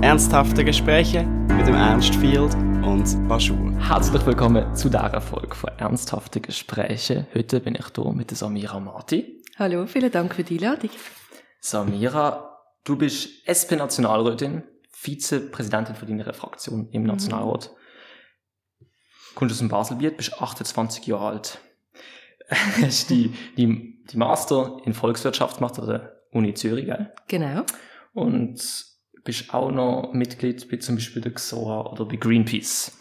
Ernsthafte Gespräche mit dem Ernst Field und Baschur. Herzlich willkommen zu dieser Folge von Ernsthafte Gespräche. Heute bin ich hier mit Samira Marti. Hallo, vielen Dank für die Einladung. Samira, du bist SP-Nationalrätin, Vizepräsidentin von deiner Fraktion im mhm. Nationalrat. Mhm. Kommst aus dem Baselbiet, bist 28 Jahre alt. Hast die, die, die Master in Volkswirtschaft gemacht an der Uni Zürich, gell? Genau. Und bist auch noch Mitglied bei zum Beispiel der XOA oder bei Greenpeace.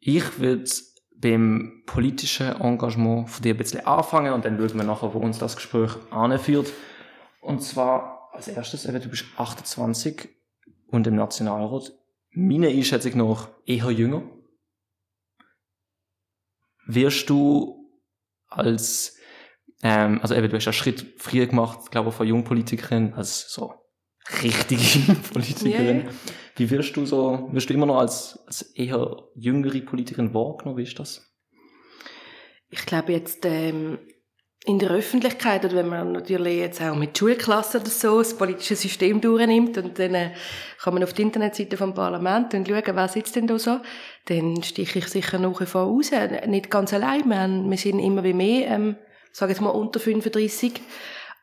Ich würde beim politischen Engagement von dir ein bisschen anfangen und dann schauen wir nachher, wo uns das Gespräch anführt. Und zwar als erstes, du bist 28 und im Nationalrat. Meine Einschätzung noch eher jünger. Wirst du als ähm, also eben, du hast einen Schritt früher gemacht, glaube ich, von Jungpolitikerin als so richtige Politikerin. Yeah. Wie wirst du so, wirst du immer noch als, als eher jüngere Politikerin wahrgenommen? Wie ist das? Ich glaube jetzt, ähm, in der Öffentlichkeit, oder wenn man natürlich jetzt auch mit Schulklassen oder so das politische System durchnimmt und dann äh, kann man auf die Internetseite vom Parlament und schauen, wer sitzt denn da so, dann stiche ich sicher nach wie vor raus. Nicht ganz allein, wir, haben, wir sind immer wie mehr ähm, sage jetzt mal unter 35.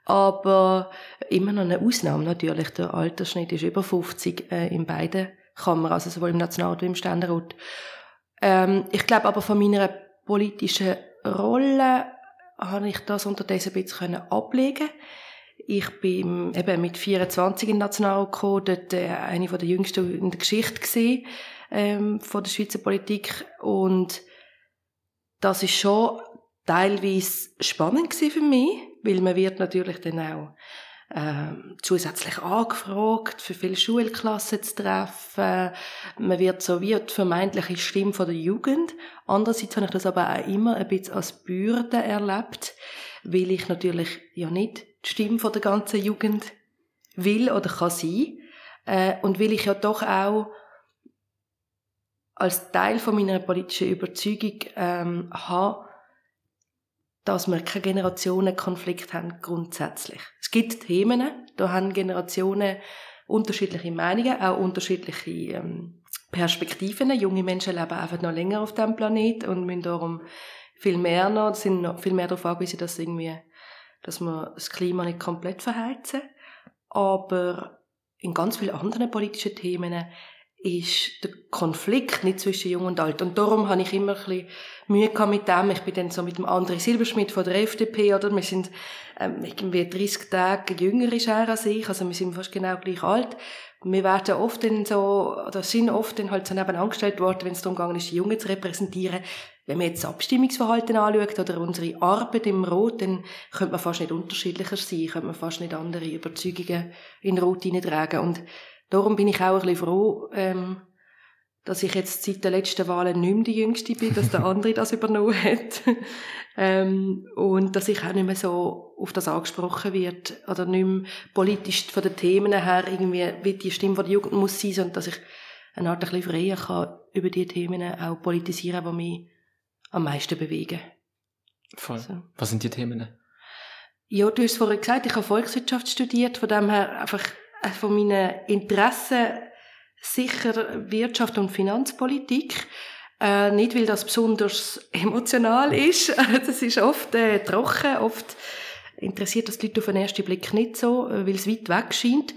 Aber immer noch eine Ausnahme natürlich. Der Altersschnitt ist über 50 äh, in beiden Kammern, also sowohl im Nationalrat wie im Ständerat. Ähm, ich glaube aber von meiner politischen Rolle habe ich das unterdessen ein bisschen ablegen Ich bin eben mit 24 in Nationalrat gekommen, dort äh, eine der jüngsten in der Geschichte gesehen ähm, von der Schweizer Politik und das ist schon teilweise spannend für mich, weil man wird natürlich dann auch ähm, zusätzlich angefragt, für viele Schulklassen zu treffen. Man wird so wie die vermeintliche Stimme von der Jugend. Andererseits habe ich das aber auch immer ein bisschen als Bürde erlebt, weil ich natürlich ja nicht die Stimme von der ganzen Jugend will oder kann sein. Äh, und weil ich ja doch auch als Teil von meiner politischen Überzeugung ähm, habe, dass wir keine Generationenkonflikt haben, grundsätzlich. Es gibt Themen, da haben Generationen unterschiedliche Meinungen, auch unterschiedliche ähm, Perspektiven. Junge Menschen leben einfach noch länger auf dem Planet und müssen darum viel mehr noch, sind noch viel mehr darauf angewiesen, dass irgendwie, dass wir das Klima nicht komplett verheizen. Aber in ganz vielen anderen politischen Themen ist der Konflikt nicht zwischen Jung und Alt. Und darum habe ich immer ein bisschen Mühe gehabt mit dem. Ich bin dann so mit dem André Silberschmidt von der FDP, oder? Wir sind, ähm, irgendwie 30 Tage jünger ist er als ich. Also wir sind fast genau gleich alt. Wir werden oft dann so, oder sind oft dann halt so nebenan gestellt worden, wenn es darum gegangen ist, die Jungen zu repräsentieren. Wenn man jetzt das Abstimmungsverhalten anschaut oder unsere Arbeit im Rot, dann könnte man fast nicht unterschiedlicher sein, könnte man fast nicht andere Überzeugungen in Rot hineintragen. Und Darum bin ich auch ein bisschen froh, ähm, dass ich jetzt seit den letzten Wahlen nicht mehr die Jüngste bin, dass der andere das übernommen hat. ähm, und dass ich auch nicht mehr so auf das angesprochen wird oder nicht mehr politisch von den Themen her irgendwie wie die Stimme der Jugend muss sein, sondern dass ich eine Art ein bisschen freier kann über die Themen auch politisieren, die mich am meisten bewegen. Voll. So. Was sind die Themen? Ja, du hast vorhin gesagt, ich habe Volkswirtschaft studiert, von dem her einfach von meinen Interessen sicher Wirtschaft und Finanzpolitik. Äh, nicht, weil das besonders emotional ist. Das ist oft äh, trocken, oft interessiert das die Leute auf den ersten Blick nicht so, äh, weil es weit weg scheint.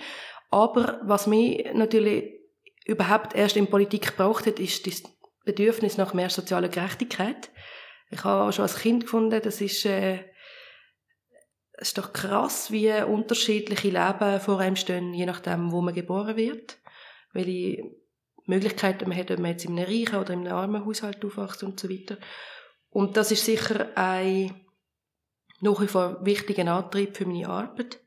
Aber was mich natürlich überhaupt erst in Politik gebraucht hat, ist das Bedürfnis nach mehr sozialer Gerechtigkeit. Ich habe schon als Kind gefunden, das ist äh, es ist doch krass, wie unterschiedliche Leben vor einem stehen, je nachdem, wo man geboren wird. Welche Möglichkeiten man hat, ob man jetzt in einem reichen oder in einem armen Haushalt aufwächst und so weiter. Und das ist sicher ein nach wie vor wichtiger Antrieb für meine Arbeit.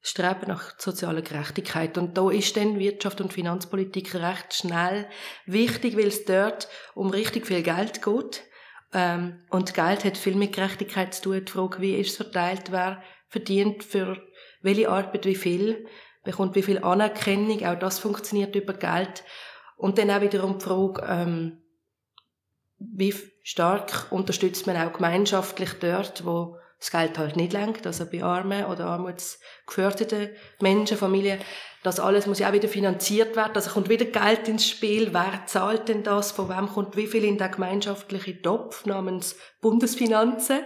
Streben nach sozialer Gerechtigkeit. Und da ist dann Wirtschaft und Finanzpolitik recht schnell wichtig, weil es dort um richtig viel Geld geht. Ähm, und Geld hat viel mit Gerechtigkeit zu tun. Die Frage, wie ist es verteilt, wer verdient für welche Arbeit wie viel, bekommt wie viel Anerkennung, auch das funktioniert über Geld. Und dann auch wiederum die Frage, ähm, wie stark unterstützt man auch gemeinschaftlich dort, wo das Geld halt nicht lenkt, also bei armen oder armutsgefährdeten Menschen, Familien, das alles muss ja auch wieder finanziert werden, also kommt wieder Geld ins Spiel, wer zahlt denn das, von wem kommt wie viel in den gemeinschaftlichen Topf namens Bundesfinanzen,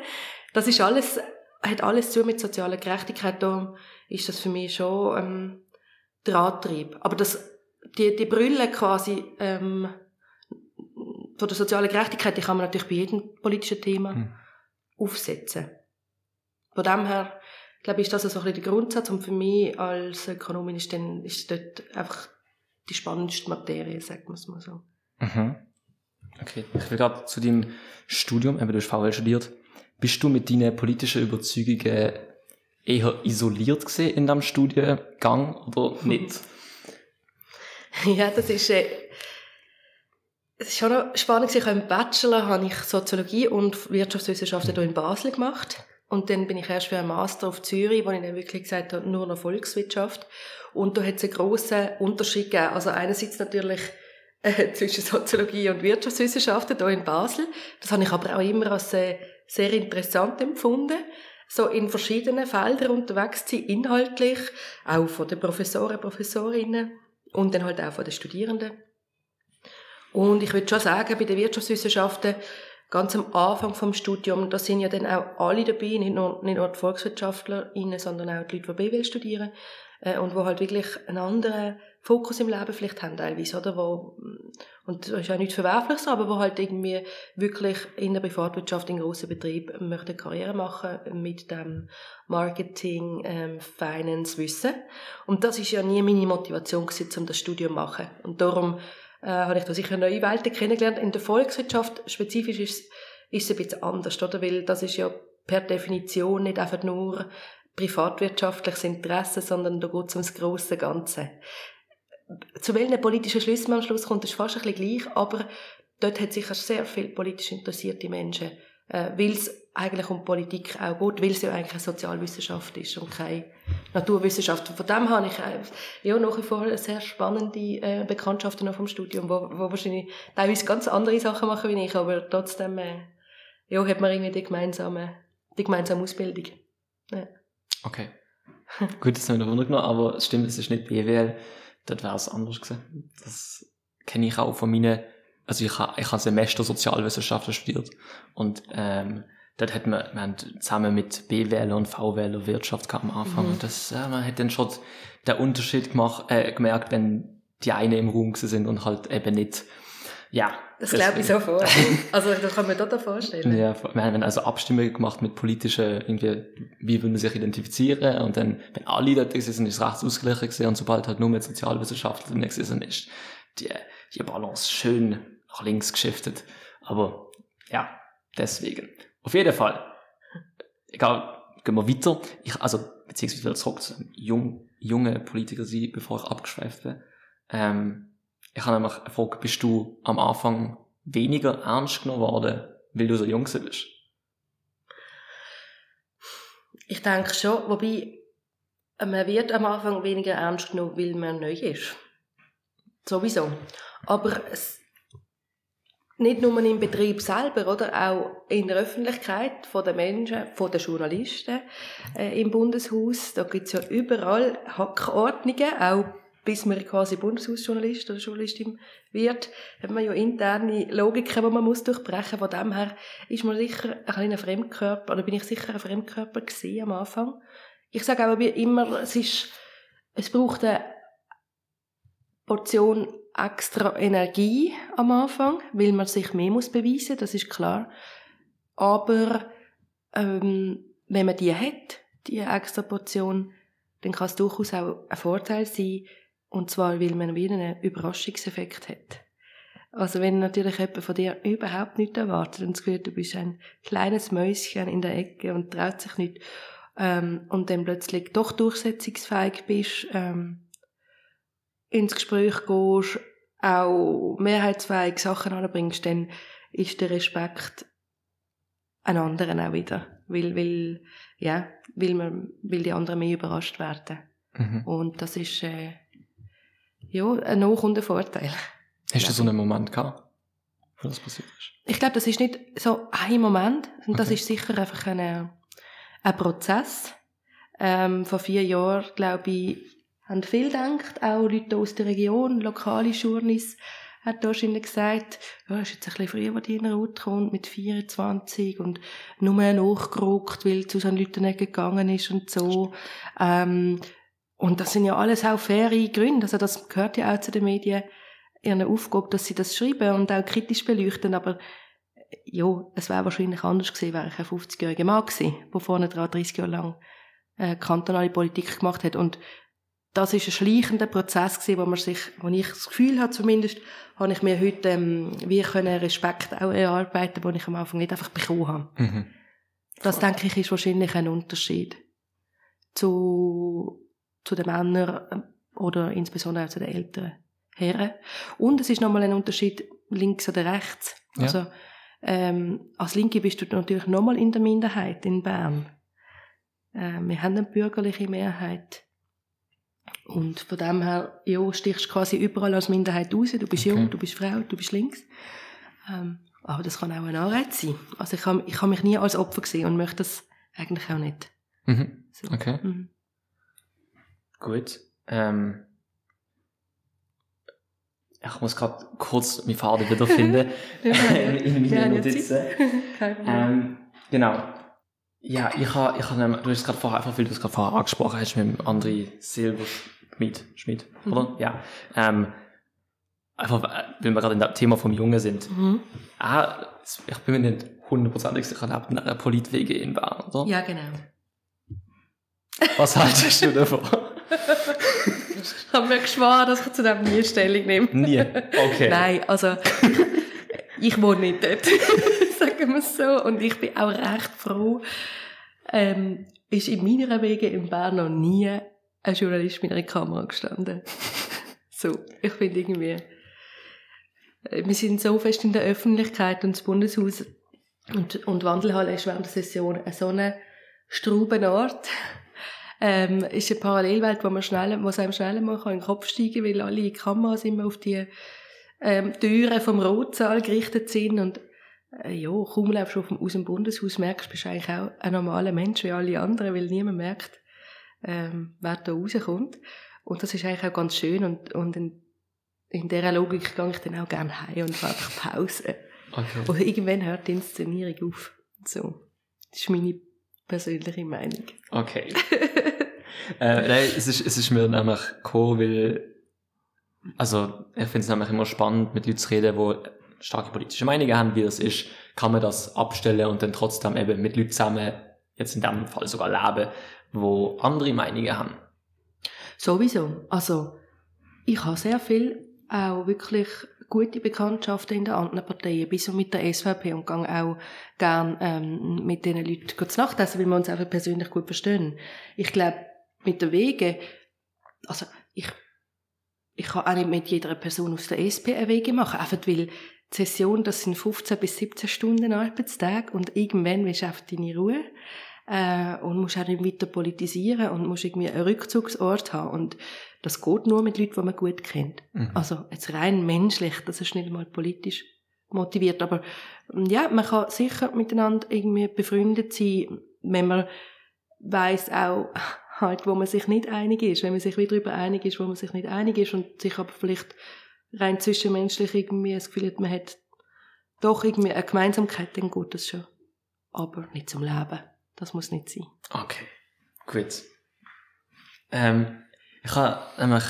das ist alles, hat alles zu mit sozialer Gerechtigkeit, da ist das für mich schon ähm, der Antrieb. Aber das, die, die Brille quasi ähm, von der sozialen Gerechtigkeit, die kann man natürlich bei jedem politischen Thema hm. aufsetzen. Von dem her, glaube ich, ist das so ein bisschen der Grundsatz und für mich als Ökonomin ist, dann, ist dort einfach die spannendste Materie, sagen wir es mal so. Mhm. Okay, ich will gerade zu deinem Studium, eben du hast VWL studiert, bist du mit deinen politischen Überzeugungen eher isoliert gesehen in deinem Studiengang oder nicht? Ja, das ist, äh, es ist schon noch spannend. Ich habe im Bachelor habe ich Soziologie und Wirtschaftswissenschaften hier in Basel gemacht. Und dann bin ich erst für einen Master auf Zürich, wo ich dann wirklich gesagt habe, nur noch Volkswirtschaft. Und da hat es einen grossen Unterschied gegeben. Also einerseits natürlich äh, zwischen Soziologie und Wirtschaftswissenschaften hier in Basel. Das habe ich aber auch immer als äh, sehr interessant empfunden. So in verschiedenen Feldern unterwegs zu sein, inhaltlich, auch von den Professoren, Professorinnen und dann halt auch von den Studierenden. Und ich würde schon sagen, bei den Wirtschaftswissenschaften ganz am Anfang vom Studium, da sind ja dann auch alle dabei, nicht nur, nicht nur die VolkswirtschaftlerInnen, sondern auch die Leute, die BWL studieren, äh, und wo halt wirklich einen anderen Fokus im Leben vielleicht haben teilweise, oder? Wo, und das ist ja nichts Verwerfliches, aber wo halt irgendwie wirklich in der Privatwirtschaft, in grossen Betrieben möchten Karriere machen mit dem Marketing, ähm, Finance, Wissen. Und das ist ja nie meine Motivation gewesen, um das Studium zu machen. Und darum äh, habe ich da sicher neue Welten kennengelernt. In der Volkswirtschaft spezifisch ist, ist es ein bisschen anders, oder? Weil das ist ja per Definition nicht einfach nur privatwirtschaftliches Interesse, sondern da geht es ums grosse Ganze. Zu welchen politischen Schlüssen man am Schluss kommt, ist fast ein bisschen gleich, aber dort hat sicher sehr viele politisch interessierte Menschen, äh, weil es eigentlich um Politik auch geht, weil es ja eigentlich eine Sozialwissenschaft ist und keine Naturwissenschaft. Von dem habe ich äh, ja nach wie vor sehr spannende äh, Bekanntschaften noch vom Studium, wo, wo wahrscheinlich teilweise ganz andere Sachen machen wie ich, aber trotzdem äh, ja, hat man irgendwie die gemeinsame, die gemeinsame Ausbildung. Ja. Okay. Gut, das haben wir wundern aber es stimmt, es ist nicht BWL, dort wäre es anders gewesen. Das kenne ich auch von meinen, also ich habe ich hab Semester Sozialwissenschaften studiert und ähm, dort hat man, wir haben zusammen mit BWL und VWL Wirtschaft am Anfang mhm. und das, äh, man hat dann schon den Unterschied gemacht, äh, gemerkt, wenn die eine im Raum sind und halt eben nicht, ja. Das, das glaube ich sofort. also das kann man total vorstellen. Ja, wir haben also Abstimmungen gemacht mit politischen, irgendwie, wie will man sich identifizieren und dann, wenn alle dort sind, ist es rechts ausgeglichen gewesen und sobald halt nur mit Sozialwissenschaften drin sind, ist die, die Balance schön nach links geschiftet. Aber ja, deswegen. Auf jeden Fall. Egal, gehen wir weiter. Ich, also, beziehungsweise zurück zu jung, jungen Politiker sein, bevor ich abgeschweift bin. Ähm, ich habe nämlich gefragt, bist du am Anfang weniger ernst genommen worden, weil du so jung bist? Ich denke schon, wobei man wird am Anfang weniger ernst genommen, weil man neu ist. Sowieso. Aber es, nicht nur im Betrieb selber, oder auch in der Öffentlichkeit von den Menschen, von den Journalisten äh, im Bundeshaus. Da gibt's ja überall Hackordnungen, auch bis man quasi Bundeshausjournalist oder Journalistin wird, hat man ja interne Logiken, die man muss durchbrechen muss. Von dem her ist man sicher ein kleiner Fremdkörper, oder bin ich sicher ein Fremdkörper gewesen am Anfang. Ich sage aber immer, es ist, es braucht eine Portion extra Energie am Anfang, weil man sich mehr muss beweisen, das ist klar. Aber ähm, wenn man die hat, die extra Portion, dann kann es durchaus auch ein Vorteil sein, und zwar, weil man wieder einen Überraschungseffekt hat. Also wenn natürlich jemand von dir überhaupt nichts erwartet und das Gefühl, du bist ein kleines Mäuschen in der Ecke und traut sich nicht ähm, und dann plötzlich doch durchsetzungsfähig bist, ähm, ins Gespräch gehst, auch mehrheitsfähig Sachen anbringst, dann ist der Respekt ein anderen auch wieder. Weil, weil, ja, weil, man, weil die anderen mehr überrascht werden. Mhm. Und das ist, äh, ja, ein Nach- und ein Vorteil. Hast du so einen Moment gehabt, wo das passiert ist? Ich glaube, das ist nicht so ein Moment, das okay. ist sicher einfach eine, ein Prozess. Ähm, vor vier Jahren, glaube ich, haben viel gedacht, auch Leute aus der Region, lokale Journis, hat wahrscheinlich gesagt, ja, ist jetzt ein bisschen früher, wo die in der Route kommt, mit 24 und nur nachgerückt, weil zu seinen Leuten nicht gegangen ist und so. Ähm, und das sind ja alles auch faire Gründe, also das gehört ja auch zu den Medien, ihren Aufgabe, dass sie das schreiben und auch kritisch beleuchten, aber ja, es wäre wahrscheinlich anders gewesen, wäre ich ein 50-jähriger Mann gewesen, der vorne dran 30 Jahre lang äh, kantonale Politik gemacht hat. Und das ist ein schleichender Prozess gewesen, wo man sich, wo ich das Gefühl habe zumindest, habe ich mir heute ähm, wie können Respekt auch erarbeiten, den ich am Anfang nicht einfach bekommen habe. Mhm. Das denke ich ist wahrscheinlich ein Unterschied zu zu den Männern ähm, oder insbesondere auch zu den älteren Herren. Und es ist nochmal ein Unterschied links oder rechts. Ja. Also ähm, als Linke bist du natürlich nochmal in der Minderheit in Bern. Äh, wir haben eine bürgerliche Mehrheit. Und von dem her, ja, stichst quasi überall als Minderheit raus. Du bist okay. jung, du bist Frau, du bist links. Ähm, aber das kann auch ein Anreiz sein. Also ich habe ich hab mich nie als Opfer gesehen und möchte das eigentlich auch nicht. Mhm. So. Okay. Mhm. Gut. Ähm, ich muss gerade kurz meine Faden wiederfinden in, in meinen Notizen. ähm, genau. Ja, ich habe, ich habe, du hast gerade vorher einfach, weil du es gerade vorher angesprochen hast mit dem André Silberschmidt, Schmidt, mhm. oder? Ja. Ähm, einfach, weil wir gerade in dem Thema vom Jungen sind. Mhm. Ah, ich bin mir nicht hundertprozentig sicher, er lebt in einer Politwege in Bern, oder? Ja, genau. Was haltest du davon? ich habe mir geschworen, dass ich zu dem nie Stellung nehme. Nie? Okay. Nein, also ich wohne nicht dort, sagen wir es so. Und ich bin auch recht froh, ähm, ist in meiner Wege in Bern noch nie ein Journalist mit einer Kamera gestanden. so, ich finde irgendwie, äh, wir sind so fest in der Öffentlichkeit und das Bundeshaus und, und Wandelhalle ist während der Session so eine Straubenort ähm, ist eine Parallelwelt, wo man schnell, wo es einem schnell mal in den Kopf steigen kann, weil alle Kameras immer auf die ähm, Türen vom Rotsaal gerichtet sind und äh, ja, kaum läufst du aus dem Bundeshaus, merkst du, bist eigentlich auch ein normaler Mensch wie alle anderen, weil niemand merkt, ähm, wer da rauskommt. Und das ist eigentlich auch ganz schön und, und in, in dieser Logik gehe ich dann auch gerne heim und mache einfach Pause. Okay. Und irgendwann hört die Inszenierung auf. So. Das ist meine persönliche Meinung. Okay. äh, nein, es ist, es ist mir nämlich gekommen, weil, also, ich finde es nämlich immer spannend, mit Leuten zu reden, die starke politische Meinungen haben, wie das ist, kann man das abstellen und dann trotzdem eben mit Leuten zusammen, jetzt in dem Fall sogar leben, wo andere Meinungen haben. Sowieso. Also, ich habe sehr viel auch wirklich gute Bekanntschaften in den anderen Parteien, bis und mit der SVP und gehe auch gern ähm, mit diesen Leuten zu Nacht essen, weil wir uns einfach persönlich gut verstehen. Ich glaube, mit der Wege, also ich, ich kann auch nicht mit jeder Person aus der SP eine Wege machen, einfach weil die Session, das sind 15 bis 17 Stunden Arbeitstag und irgendwann willst du einfach deine Ruhe äh, und musst auch nicht weiter politisieren und musst irgendwie einen Rückzugsort haben und das geht nur mit Leuten, die man gut kennt. Mhm. Also jetzt rein menschlich, das ist nicht mal politisch motiviert, aber ja, man kann sicher miteinander irgendwie befreundet sein, wenn man weiß auch halt, wo man sich nicht einig ist, wenn man sich wieder darüber einig ist, wo man sich nicht einig ist und sich aber vielleicht rein zwischenmenschlich irgendwie das Gefühl hat, man hat doch irgendwie eine Gemeinsamkeit, dann geht das schon. Aber nicht zum Leben. Das muss nicht sein. Okay, gut. Ähm, ich habe nämlich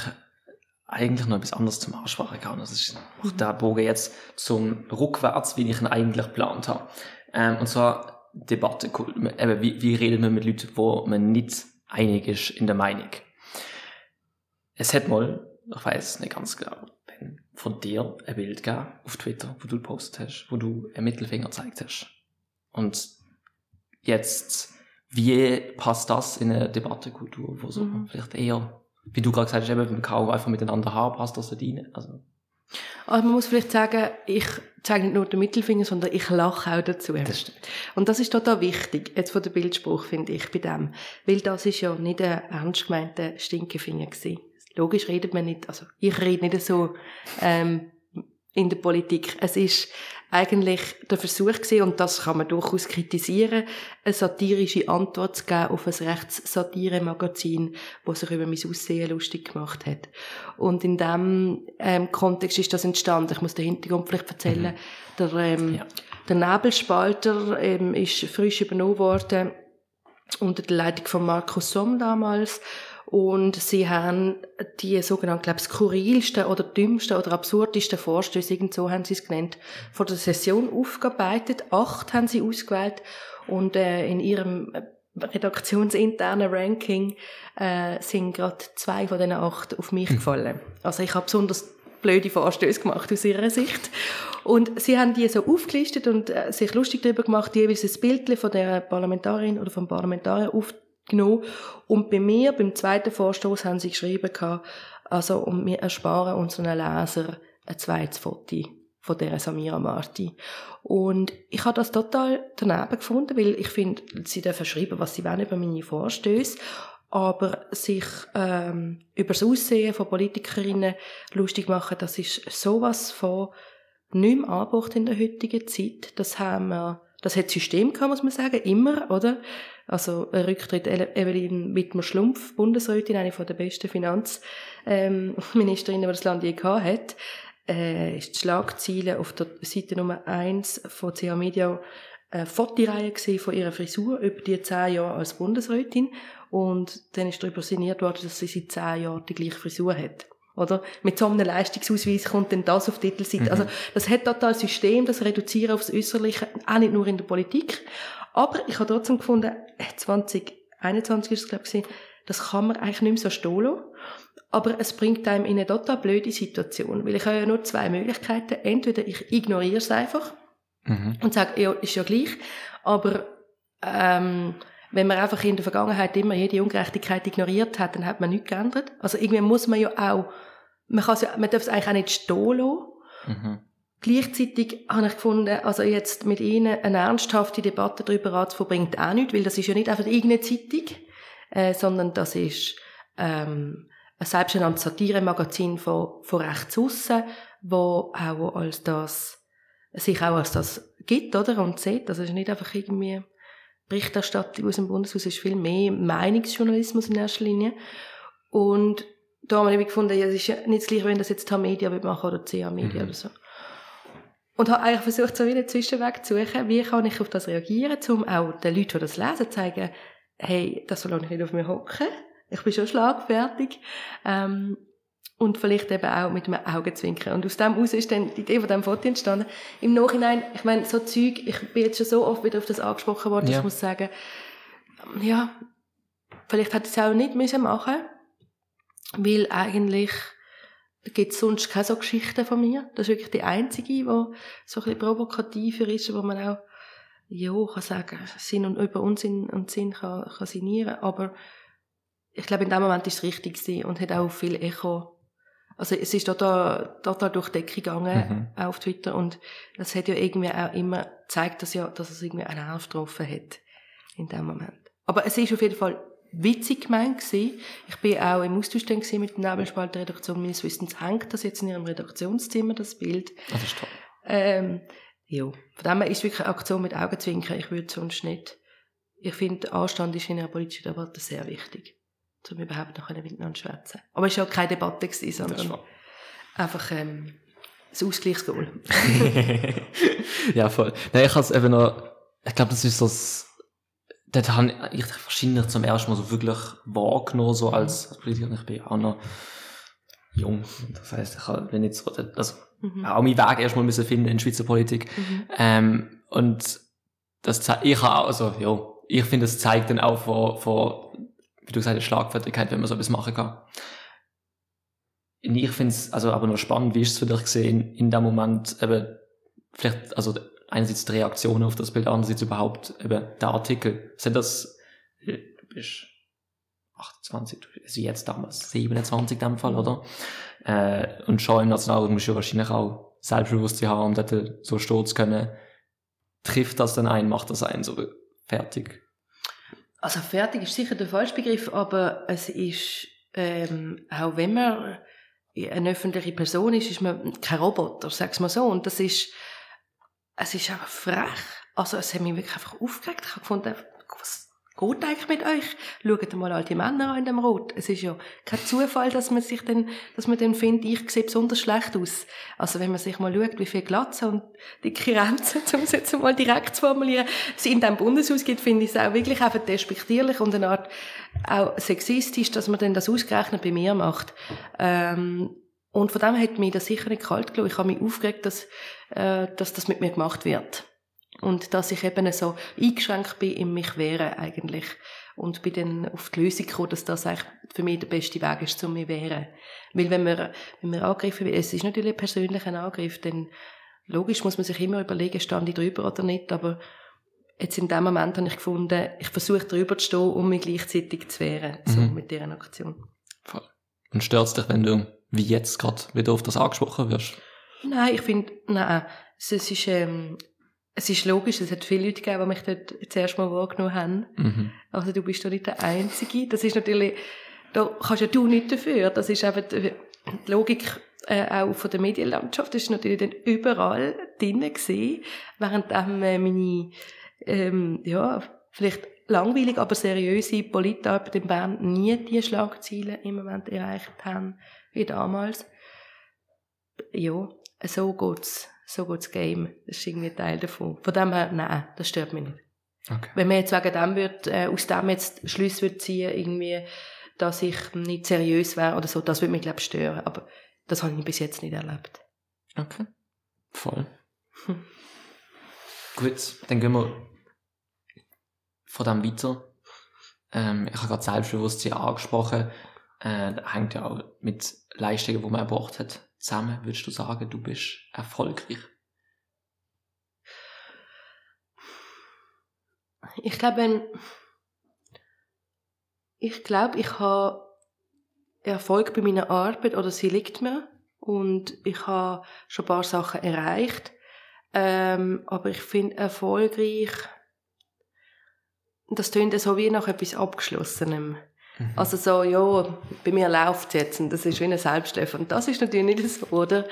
eigentlich noch etwas anderes zum Ansprache gehabt. Das ist mhm. der Bogen jetzt zum Rückwärts, wie ich ihn eigentlich geplant habe. Ähm, und zwar Debatte. Eben, wie, wie redet man mit Leuten, wo man nicht einig ist in der Meinung? Es hat mal, ich weiß es nicht ganz genau, von dir ein Bild gegeben auf Twitter, wo du gepostet hast, wo du einen Mittelfinger gezeigt hast. Und jetzt, wie passt das in eine Debattenkultur, wo so mhm. vielleicht eher wie du gerade gesagt hast, eben beim Kau einfach miteinander haben, passt das nicht rein. Also. also man muss vielleicht sagen, ich zeige nicht nur den Mittelfinger, sondern ich lache auch dazu. Das. Und das ist total wichtig, jetzt von der Bildspruch, finde ich, bei dem. Weil das ist ja nicht ein ernst gemeinter Stinkefinger gewesen. Logisch redet man nicht, also ich rede nicht so, ähm, in der Politik. Es ist eigentlich der Versuch gewesen, und das kann man durchaus kritisieren, eine satirische Antwort zu geben auf ein Rechtssatire-Magazin, das sich über mein Aussehen lustig gemacht hat. Und in dem ähm, Kontext ist das entstanden. Ich muss den Hintergrund vielleicht erzählen. Mhm. Der, ähm, ja. der Nebelspalter ähm, ist frisch übernommen worden unter der Leitung von Markus Somm damals und sie haben die sogenannten, glaube ich, skurrilsten oder dümmsten oder absurdesten Vorstöße, irgend so haben sie es genannt, vor der Session aufgearbeitet. Acht haben sie ausgewählt und äh, in ihrem redaktionsinternen Ranking äh, sind gerade zwei von diesen acht auf mich hm. gefallen. Also ich habe besonders blöde Vorstöße gemacht aus ihrer Sicht. Und sie haben die so aufgelistet und äh, sich lustig darüber gemacht, jeweils ein Bild von der Parlamentarin oder vom Parlamentarier auf genommen. Und bei mir, beim zweiten Vorstoß, haben sie geschrieben, also, und wir ersparen unseren Leser ein zweites Foto von der Samira Marti. Und ich habe das total daneben gefunden, weil ich finde, sie dürfen schreiben, was sie wollen über meine Vorstöße, aber sich ähm, über das Aussehen von Politikerinnen lustig machen, das ist sowas von nicht mehr angebracht in der heutigen Zeit. Das haben wir, das hat System gehabt, muss man sagen, immer, oder? Also ein Rücktritt Evelyn Wittmer-Schlumpf, Bundesrätin, eine der besten Finanzministerinnen, ähm, die das Land je gehabt hat, äh, ist die Schlagziele auf der Seite Nummer eins von CH Media eine Fotoreihe von ihrer Frisur über die zehn Jahre als Bundesrätin und dann ist darüber sinniert worden, dass sie seit zehn Jahren die gleiche Frisur hat. Oder? Mit so einem Leistungsausweis kommt dann das auf die Titelseite. Mhm. Also, das hat total System, das Reduzieren aufs Äußerliche, auch nicht nur in der Politik. Aber ich habe trotzdem gefunden, 2021 ist es, glaube ich, das kann man eigentlich nicht mehr so stehen Aber es bringt einem in eine total blöde Situation. Weil ich habe ja nur zwei Möglichkeiten. Entweder ich ignoriere es einfach mhm. und sage, ja, ist ja gleich. Aber, ähm, wenn man einfach in der Vergangenheit immer jede Ungerechtigkeit ignoriert hat, dann hat man nichts geändert. Also irgendwie muss man ja auch, man kann ja, man darf es eigentlich auch nicht stehen lassen. Mhm. Gleichzeitig habe ich gefunden, also jetzt mit Ihnen eine ernsthafte Debatte darüber anzuverbringen, auch nicht, weil das ist ja nicht einfach irgendeine Zeitung, äh, sondern das ist ähm, ein selbsternanntes Satire-Magazin von, von rechts aussen, wo auch als das, sich auch als das gibt, oder? Und sieht, also es ist nicht einfach irgendwie Berichterstattung aus dem Bundeshaus, es ist viel mehr Meinungsjournalismus in erster Linie. Und da habe ich gefunden, ja, es ist ja nicht das Gleiche, wenn das jetzt H-Media machen oder CA-Media mhm. oder so. Und habe eigentlich versucht, so wie einen Zwischenweg zu suchen, wie kann ich auf das reagieren, um auch den Leuten, die das lesen, zu zeigen, hey, das soll ich nicht auf mir hocken. Ich bin schon schlagfertig. Ähm, und vielleicht eben auch mit einem Augenzwinkern. Und aus dem heraus ist dann die Idee von diesem Foto entstanden. Im Nachhinein, ich meine, so Zeug, ich bin jetzt schon so oft wieder auf das angesprochen worden, ja. ich muss sagen, ja, vielleicht hätte ich es auch nicht müssen machen weil eigentlich gibt es sonst keine so Geschichten von mir. Das ist wirklich die einzige, die so ein bisschen provokativer ist, wo man auch, ja, kann sagen, Sinn und über Unsinn und Sinn kann, kann sinnieren. Aber ich glaube, in dem Moment ist es richtig gewesen und hat auch viel Echo. Also es ist total, total durch die Decke gegangen mhm. auf Twitter und das hat ja irgendwie auch immer gezeigt, dass, ja, dass es irgendwie einen Nerv getroffen hat in dem Moment. Aber es ist auf jeden Fall witzig gemeint gewesen. Ich bin auch im Austausch dann mit der Nebelspalter-Redaktion. Meines Wissens hängt das jetzt in ihrem Redaktionszimmer, das Bild. Das ist toll. Ähm, ja. Von dem her ist es wirklich eine Aktion mit Augenzwinkern. Ich würde sonst nicht. Ich finde, Anstand ist in einer politischen Debatte sehr wichtig. Um überhaupt noch miteinander schwätzen. Aber es war ja keine Debatte, gewesen, sondern einfach, ähm, das Ausgleichsgoal. ja, voll. Nein, ich habe es eben noch, ich glaube, das ist so das, dort habe ich wahrscheinlich zum ersten Mal so wirklich wahrgenommen, so als, als Politiker. Ich bin auch noch jung. Das heisst, ich habe, wenn jetzt so, also, mhm. auch meinen Weg erstmal müssen finden in Schweizer Politik. Mhm. Ähm, und das, ich habe auch, also, ja, ich finde, das zeigt dann auch von, von, wie du gesagt hast, Schlagfertigkeit, wenn man so etwas machen kann. Und ich finde es, also, aber noch spannend, wie ist es für dich gesehen, in dem Moment, eben, vielleicht, also, einerseits die Reaktion auf das Bild, andererseits überhaupt eben der Artikel. Sind das, du bist 28, also jetzt damals 27 in dem Fall, oder? Äh, und schon im Nationalrat musst du wahrscheinlich auch Selbstbewusstsein haben, um dort so zu können. Trifft das dann ein, macht das einen so fertig? Also fertig ist sicher der falsche Begriff, aber es ist, ähm, auch wenn man eine öffentliche Person ist, ist man kein Roboter, sag's mal so. Und das ist, es ist einfach frech. Also, es hat mich wirklich einfach aufgeregt. Ich habe gefunden, was geht eigentlich mit euch? Schaut mal all die Männer an in dem Rot. Es ist ja kein Zufall, dass man sich dann, dass man dann findet, ich sehe besonders schlecht aus. Also, wenn man sich mal schaut, wie viel Glatze und dicke Ränze, um es jetzt mal direkt zu formulieren, es in diesem Bundeshaus gibt, finde ich es auch wirklich einfach despektierlich und eine Art auch sexistisch, dass man dann das ausgerechnet bei mir macht. Ähm, und von dem hat mich das sicher nicht kalt gelassen. Ich habe mich aufgeregt, dass, äh, dass das mit mir gemacht wird. Und dass ich eben so eingeschränkt bin in mich wehren eigentlich. Und bin dann auf die Lösung gekommen, dass das eigentlich für mich der beste Weg ist, um mich wehren. Weil wenn man, wenn man angegriffen wird, es ist natürlich ein persönlicher Angriff, dann logisch muss man sich immer überlegen, stand ich drüber oder nicht, aber jetzt in dem Moment habe ich gefunden, ich versuche drüber zu stehen, um mich gleichzeitig zu wehren, so Mhm. mit dieser Aktion. Voll. Und stört es dich, wenn du, wie jetzt gerade, wieder auf das angesprochen wirst? Nein, ich finde, nein, es ist, ähm, es ist logisch, es hat viele Leute gegeben, die mich dort zuerst mal wahrgenommen haben. Mhm. Also du bist doch nicht der Einzige. Das ist natürlich, da kannst ja du nicht dafür. Das ist eben die Logik äh, auch von der Medienlandschaft. Das ist natürlich dann überall drinnen gewesen, während ähm, äh, meine, ähm, ja, vielleicht langweilig, aber seriöse Politarbeit in Bern nie die Schlagzeilen im Moment erreicht haben, wie damals. Ja, so geht's, so geht's Game. Das ist irgendwie Teil davon. Von dem her, nein, das stört mich nicht. Okay. Wenn man jetzt wegen dem wird, äh, aus dem jetzt Schluss wird ziehen, irgendwie, dass ich nicht seriös wäre oder so, das würde mich, glaube ich, stören. Aber das habe ich bis jetzt nicht erlebt. Okay. Voll. Hm. Gut, dann gehen wir von dem weiter. Ähm, ich habe gerade Selbstbewusstsein angesprochen. Äh, das hängt ja auch mit Leistungen, die man erbracht hat, zusammen. Würdest du sagen, du bist erfolgreich? Ich glaube, ich glaube, ich habe Erfolg bei meiner Arbeit oder sie liegt mir und ich habe schon ein paar Sachen erreicht. Ähm, aber ich finde erfolgreich, das tönt so wie nach etwas Abgeschlossenem. Mhm. Also so, ja, bei mir läuft jetzt und das ist wie ein Selbstläufer. Und das ist natürlich nicht so, oder?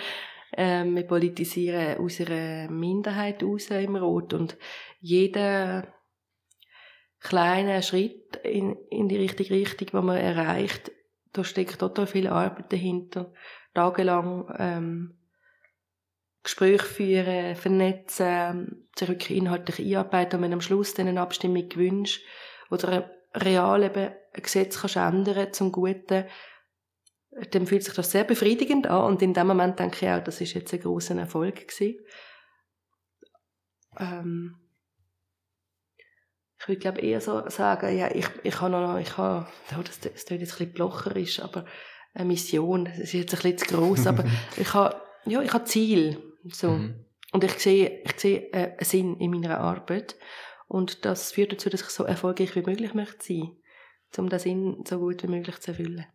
Ähm, wir politisieren aus einer Minderheit raus im Rot und jeder kleine Schritt in, in die richtige Richtung, die man erreicht, da steckt total viel Arbeit dahinter. Tagelang ähm, Gespräche führen, vernetzen, sich wirklich inhaltlich einarbeiten und wenn am Schluss dann eine Abstimmung gewünscht oder real eben ein Gesetz kannst ändern zum Guten, dann fühlt sich das sehr befriedigend an und in dem Moment denke ich auch, das ist jetzt ein großer Erfolg gewesen. Ähm, ich würde glaube eher so sagen, ja, ich, ich habe noch, ich habe, ja, das, das klingt jetzt ein bisschen blocherisch, aber eine Mission, das ist jetzt ein bisschen zu gross, aber ich habe, ja, ich habe Ziel, so. Mhm. Und ich sehe, ich sehe äh, einen Sinn in meiner Arbeit. Und das führt dazu, dass ich so erfolgreich wie möglich möchte sein, um den Sinn so gut wie möglich zu erfüllen.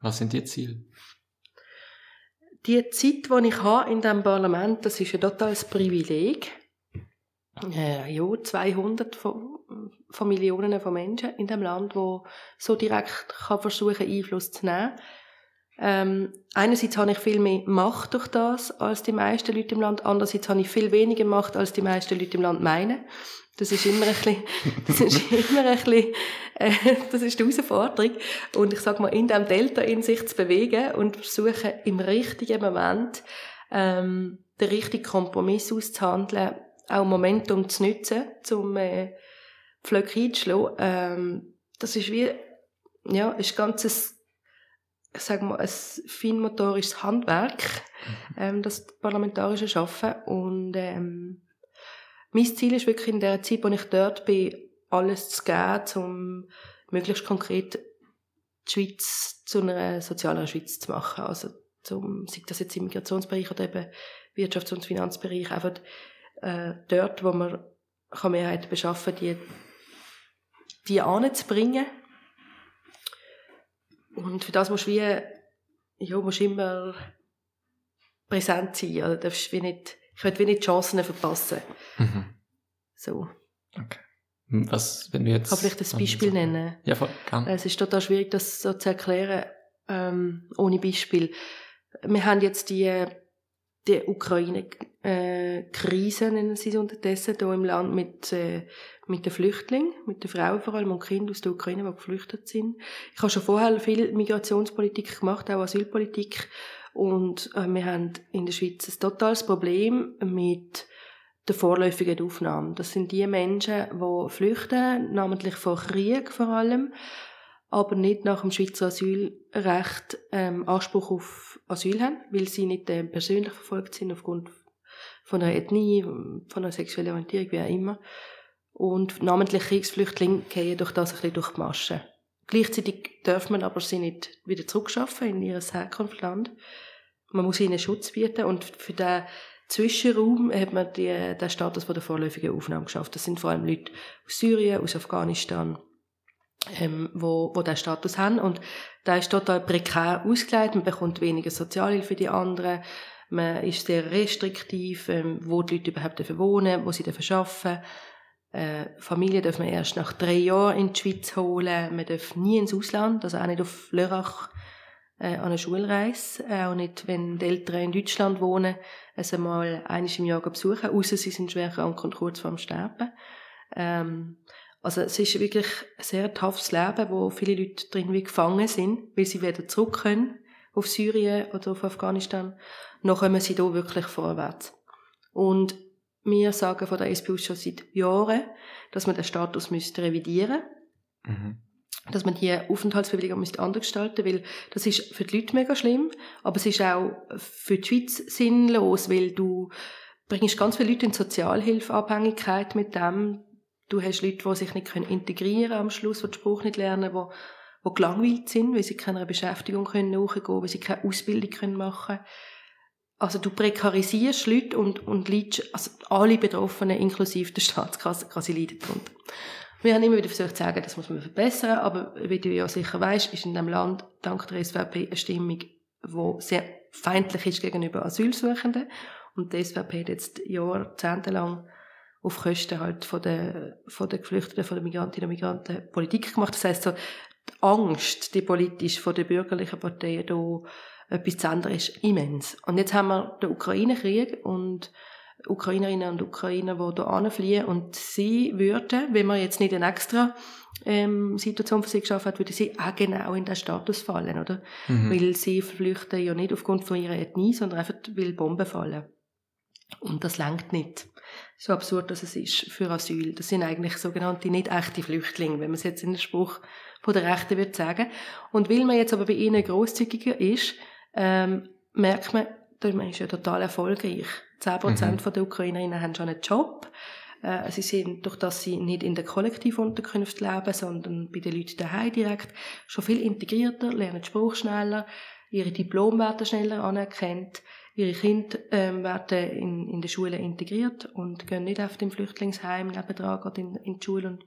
Was sind die Ziele? Die Zeit, die ich habe in diesem Parlament, das ist ein totales Privileg. Äh, ja, 200 von, von Millionen von Menschen in dem Land, wo so direkt kann versuchen Einfluss zu nehmen. Ähm, einerseits habe ich viel mehr Macht durch das als die meisten Leute im Land, andererseits habe ich viel weniger Macht als die meisten Leute im Land meinen. Das ist immer ein bisschen, das ist immer ein bisschen, äh, das ist die Herausforderung. Und ich sag mal, in diesem Delta in sich zu bewegen und versuchen, im richtigen Moment, ähm, den richtigen Kompromiss auszuhandeln, auch Momentum zu nutzen, um, äh, Pflöcke einzuschlagen, ähm, das ist wie, ja, ist ganzes, ich sag mal, ein feinmotorisches Handwerk, ähm, das parlamentarische Schaffen und, ähm, mein Ziel ist wirklich in der Zeit, wo ich dort bin, alles zu geben, um möglichst konkret die Schweiz zu einer sozialeren Schweiz zu machen. Also, zum, sei das jetzt im Migrationsbereich oder eben Wirtschafts- und Finanzbereich, einfach äh, dort, wo man kann Mehrheiten beschaffen die, die anzubringen. Und für das musst du wie, ja, musst immer präsent sein. Also, darfst wie nicht, ich will wie nicht Chancen verpassen. Mhm. So. Okay. Was, wenn wir jetzt... Kann vielleicht ein Beispiel nennen. Ja, voll, kann. Es ist total schwierig, das so zu erklären, ähm, ohne Beispiel. Wir haben jetzt die, die Ukraine-Krise, nennen sie es unterdessen, hier im Land mit, äh, mit den Flüchtlingen, mit den Frauen vor allem und Kindern aus der Ukraine, die geflüchtet sind. Ich habe schon vorher viel Migrationspolitik gemacht, auch Asylpolitik. Und äh, wir haben in der Schweiz ein totales Problem mit der vorläufigen Aufnahme. Das sind die Menschen, die flüchten, namentlich vor Krieg vor allem, aber nicht nach dem Schweizer Asylrecht ähm, Anspruch auf Asyl haben, weil sie nicht äh, persönlich verfolgt sind aufgrund von einer Ethnie, von einer sexuellen Orientierung, wie auch immer. Und namentlich Kriegsflüchtlinge gehen durch das ein bisschen durch die Masche. Gleichzeitig darf man aber sie nicht wieder zurückschaffen in ihr Herkunftsland. Man muss ihnen Schutz bieten und für den Zwischenraum hat man die, den Status von der vorläufigen Aufnahme geschafft. Das sind vor allem Leute aus Syrien, aus Afghanistan, ähm, wo, wo den Status haben. Und da ist total prekär ausgelegt. Man bekommt weniger Sozialhilfe für die anderen. Man ist sehr restriktiv, ähm, wo die Leute überhaupt wohnen, wo sie arbeiten äh, Familie darf man erst nach drei Jahren in die Schweiz holen. Man darf nie ins Ausland, also auch nicht auf Lörrach äh, an eine Schulreise. Äh, auch nicht, wenn die Eltern in Deutschland wohnen, also mal eines im Jahr besuchen, außer sie sind schwer krank und kurz vorm Sterben. Ähm, also es ist wirklich ein sehr toughes Leben, wo viele Leute drin wie gefangen sind, weil sie wieder zurück können auf Syrien oder auf Afghanistan. Noch kommen sie da wirklich vorwärts. Und wir sagen von der SPU schon seit Jahren, dass man den Status müsste revidieren mhm. Dass man die Aufenthaltsbewilligung müsste anders gestalten weil das ist für die Leute mega schlimm, aber es ist auch für die Schweiz sinnlos, weil du bringst ganz viele Leute in Sozialhilfeabhängigkeit mit dem, Du hast Leute, die sich nicht integrieren können am Schluss, die den Spruch nicht lernen, die, die gelangweilt sind, weil sie keine Beschäftigung können nachgehen können, weil sie keine Ausbildung machen können. Also du prekarisierst Leute und, und leidest, also alle Betroffenen, inklusive der Staatskasse, quasi leiden darunter. Wir haben immer wieder versucht zu sagen, das muss man verbessern, aber wie du ja sicher weißt, ist in diesem Land dank der SVP eine Stimmung, die sehr feindlich ist gegenüber Asylsuchenden. Und die SVP hat jetzt jahrzehntelang auf Kosten halt von der, von der Geflüchteten, von den Migrantinnen und Migranten Politik gemacht. Das heisst so, die Angst, die politisch von den bürgerlichen Parteien da etwas zu ändern, ist immens. Und jetzt haben wir den Ukraine-Krieg und Ukrainerinnen und Ukrainer, die hier anfliehen und sie würden, wenn man jetzt nicht eine extra ähm, Situation für sie geschaffen hat, würden sie auch genau in den Status fallen, oder? Mhm. Weil sie flüchten ja nicht aufgrund von ihrer Ethnie, sondern einfach, weil Bomben fallen. Und das lenkt nicht so absurd dass es ist für Asyl. Das sind eigentlich sogenannte nicht echte Flüchtlinge, wenn man es jetzt in den Spruch von der Rechten würde sagen. Und weil man jetzt aber bei ihnen großzügiger ist, ähm, merkt man, man ist ja total erfolgreich. 10% mhm. von der Ukrainerinnen haben schon einen Job. Äh, sie sind, durch das sie nicht in der Kollektivunterkunft leben, sondern bei den Leuten daheim direkt, schon viel integrierter, lernen Spruch schneller, ihre Diplom werden schneller anerkannt. Ihre Kinder ähm, werden in, in der Schule integriert und gehen nicht auf dem Flüchtlingsheim nebendran, gehen in, in die Schule und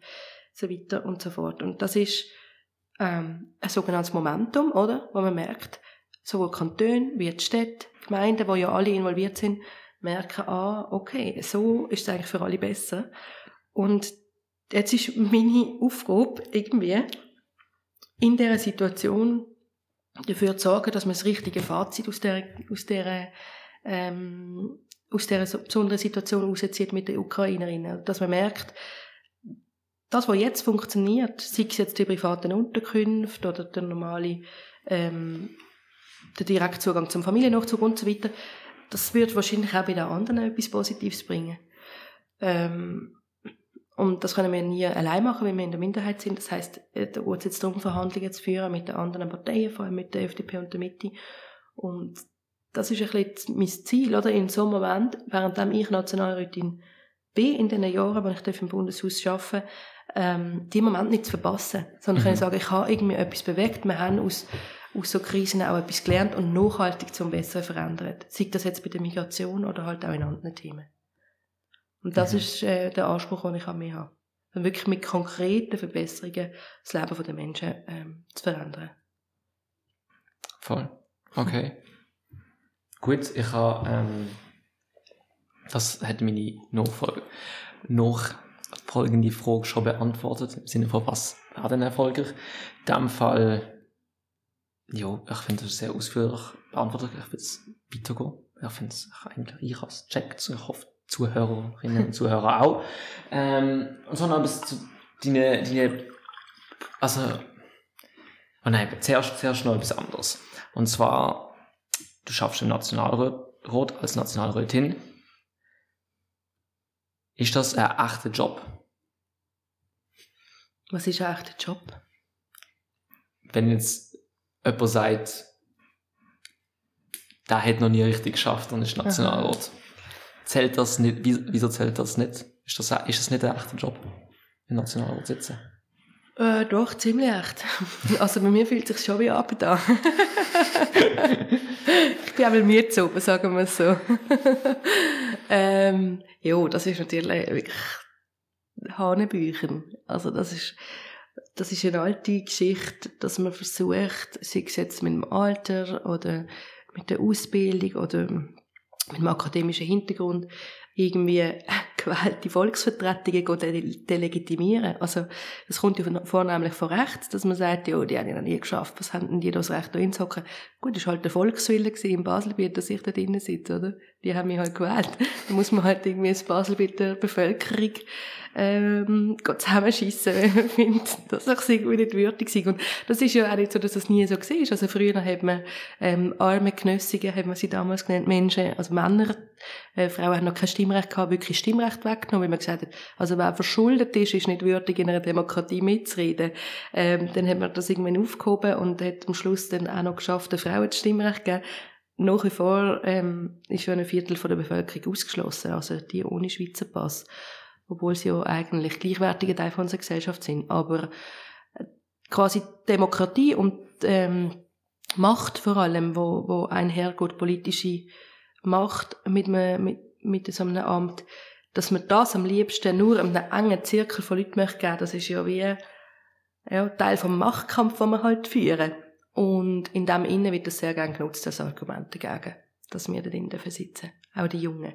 so weiter und so fort. Und das ist ähm, ein sogenanntes Momentum, oder? Wo man merkt, sowohl Kantone wie die Städte, Gemeinden, wo ja alle involviert sind, merken, ah, okay, so ist es eigentlich für alle besser. Und jetzt ist meine Aufgabe irgendwie, in dieser Situation dafür zu sorgen, dass man das richtige Fazit aus der, aus der, ähm, aus der besonderen Situation rauszieht mit den Ukrainerinnen. Dass man merkt, das, was jetzt funktioniert, sei es jetzt die privaten Unterkünfte oder der normale, ähm, der direkte Zugang zum Familiennachzug und so weiter, das wird wahrscheinlich auch bei den anderen etwas Positives bringen. Ähm, und das können wir nie allein machen, wenn wir in der Minderheit sind. Das heißt, äh, da geht es jetzt darum, Verhandlungen zu führen mit den anderen Parteien, vor allem mit der FDP und der Mitte. Und das ist ein bisschen mein Ziel, oder? In so einem Moment, während ich Nationalrätin bin, in den Jahren, wo ich im Bundeshaus arbeite, ähm, die Moment nicht zu verpassen, sondern mhm. können sagen, ich habe irgendwie etwas bewegt, wir haben aus, aus so Krisen auch etwas gelernt und nachhaltig zum Besseren verändert. Sei das jetzt bei der Migration oder halt auch in anderen Themen. Und das mhm. ist äh, der Anspruch, den ich an mich habe. Und wirklich mit konkreten Verbesserungen das Leben der Menschen ähm, zu verändern. Voll. Okay. Gut, ich habe, ähm, das hat meine Nachfolge, nachfolgende Frage schon beantwortet, im Sinne von was wäre denn erfolgreich. In dem Fall Ja, ich finde das sehr ausführlich beantwortet. Ich will es weitergehen. Ich finde es eigentlich ich als Check. Ich hoffe, Zuhörerinnen und Zuhörer auch. Ähm, und so noch ein bisschen zu deine, deine, also, oh nein, zuerst, zuerst noch etwas anderes. Und zwar, du schaffst im Nationalrat als Nationalrätin. Ist das ein echter Job? Was ist ein echter Job? Wenn jetzt jemand sagt, der hat noch nie richtig geschafft und ist Nationalrat. Aha. Zählt das nicht? Wieso zählt das nicht? Ist das, ist das nicht ein echter Job? Im Nationalrat sitzen? Äh, doch, ziemlich echt. Also bei mir fühlt es sich schon wie ab da. ich bin auch müde zu oben, sagen wir es so. ähm, ja, das ist natürlich wirklich Hanebüchen. Also das ist, das ist eine alte Geschichte, dass man versucht, sei es jetzt mit dem Alter oder mit der Ausbildung oder mit dem akademischen Hintergrund, irgendwie gewählte Volksvertretungen de delegitimieren. Also, das kommt ja vornehmlich von rechts, dass man sagt, ja, die haben ja noch nie geschafft, was haben denn die das Recht da hinzuhocken? Gut, war halt der Volkswille in Baselbiet, dass ich da drinnen sitze, oder? Die haben mich halt gewählt. Da muss man halt irgendwie das Baselbiet der Bevölkerung ähm, zusammenschiessen, wenn man findet, dass ich irgendwie nicht würdig sei. Und das ist ja auch nicht so, dass das nie so war. Also früher hat man ähm, arme Genössige, hat man sie damals genannt, Menschen, also Männer, äh, Frauen haben noch kein Stimmrecht gehabt, wirklich Stimmrecht weggenommen, weil man gesagt hat, also wer verschuldet ist, ist nicht würdig, in einer Demokratie mitzureden. Ähm, dann hat man das irgendwann aufgehoben und hat am Schluss dann auch noch geschafft, den Frauen das Stimmrecht zu geben. Nach wie vor ähm, ist schon ein Viertel von der Bevölkerung ausgeschlossen, also die ohne Schweizer Pass obwohl sie ja eigentlich gleichwertige Teil unserer Gesellschaft sind. Aber äh, quasi Demokratie und ähm, Macht vor allem, wo, wo einhergeht, politische Macht mit, einem, mit, mit so einem Amt, dass man das am liebsten nur einem engen Zirkel von Leuten möchte geben, das ist ja wie ja, Teil vom Machtkampf, den wir halt führen. Und in dem Innen wird das sehr gerne genutzt als Argument dagegen, dass wir da drin sitzen auch die Jungen.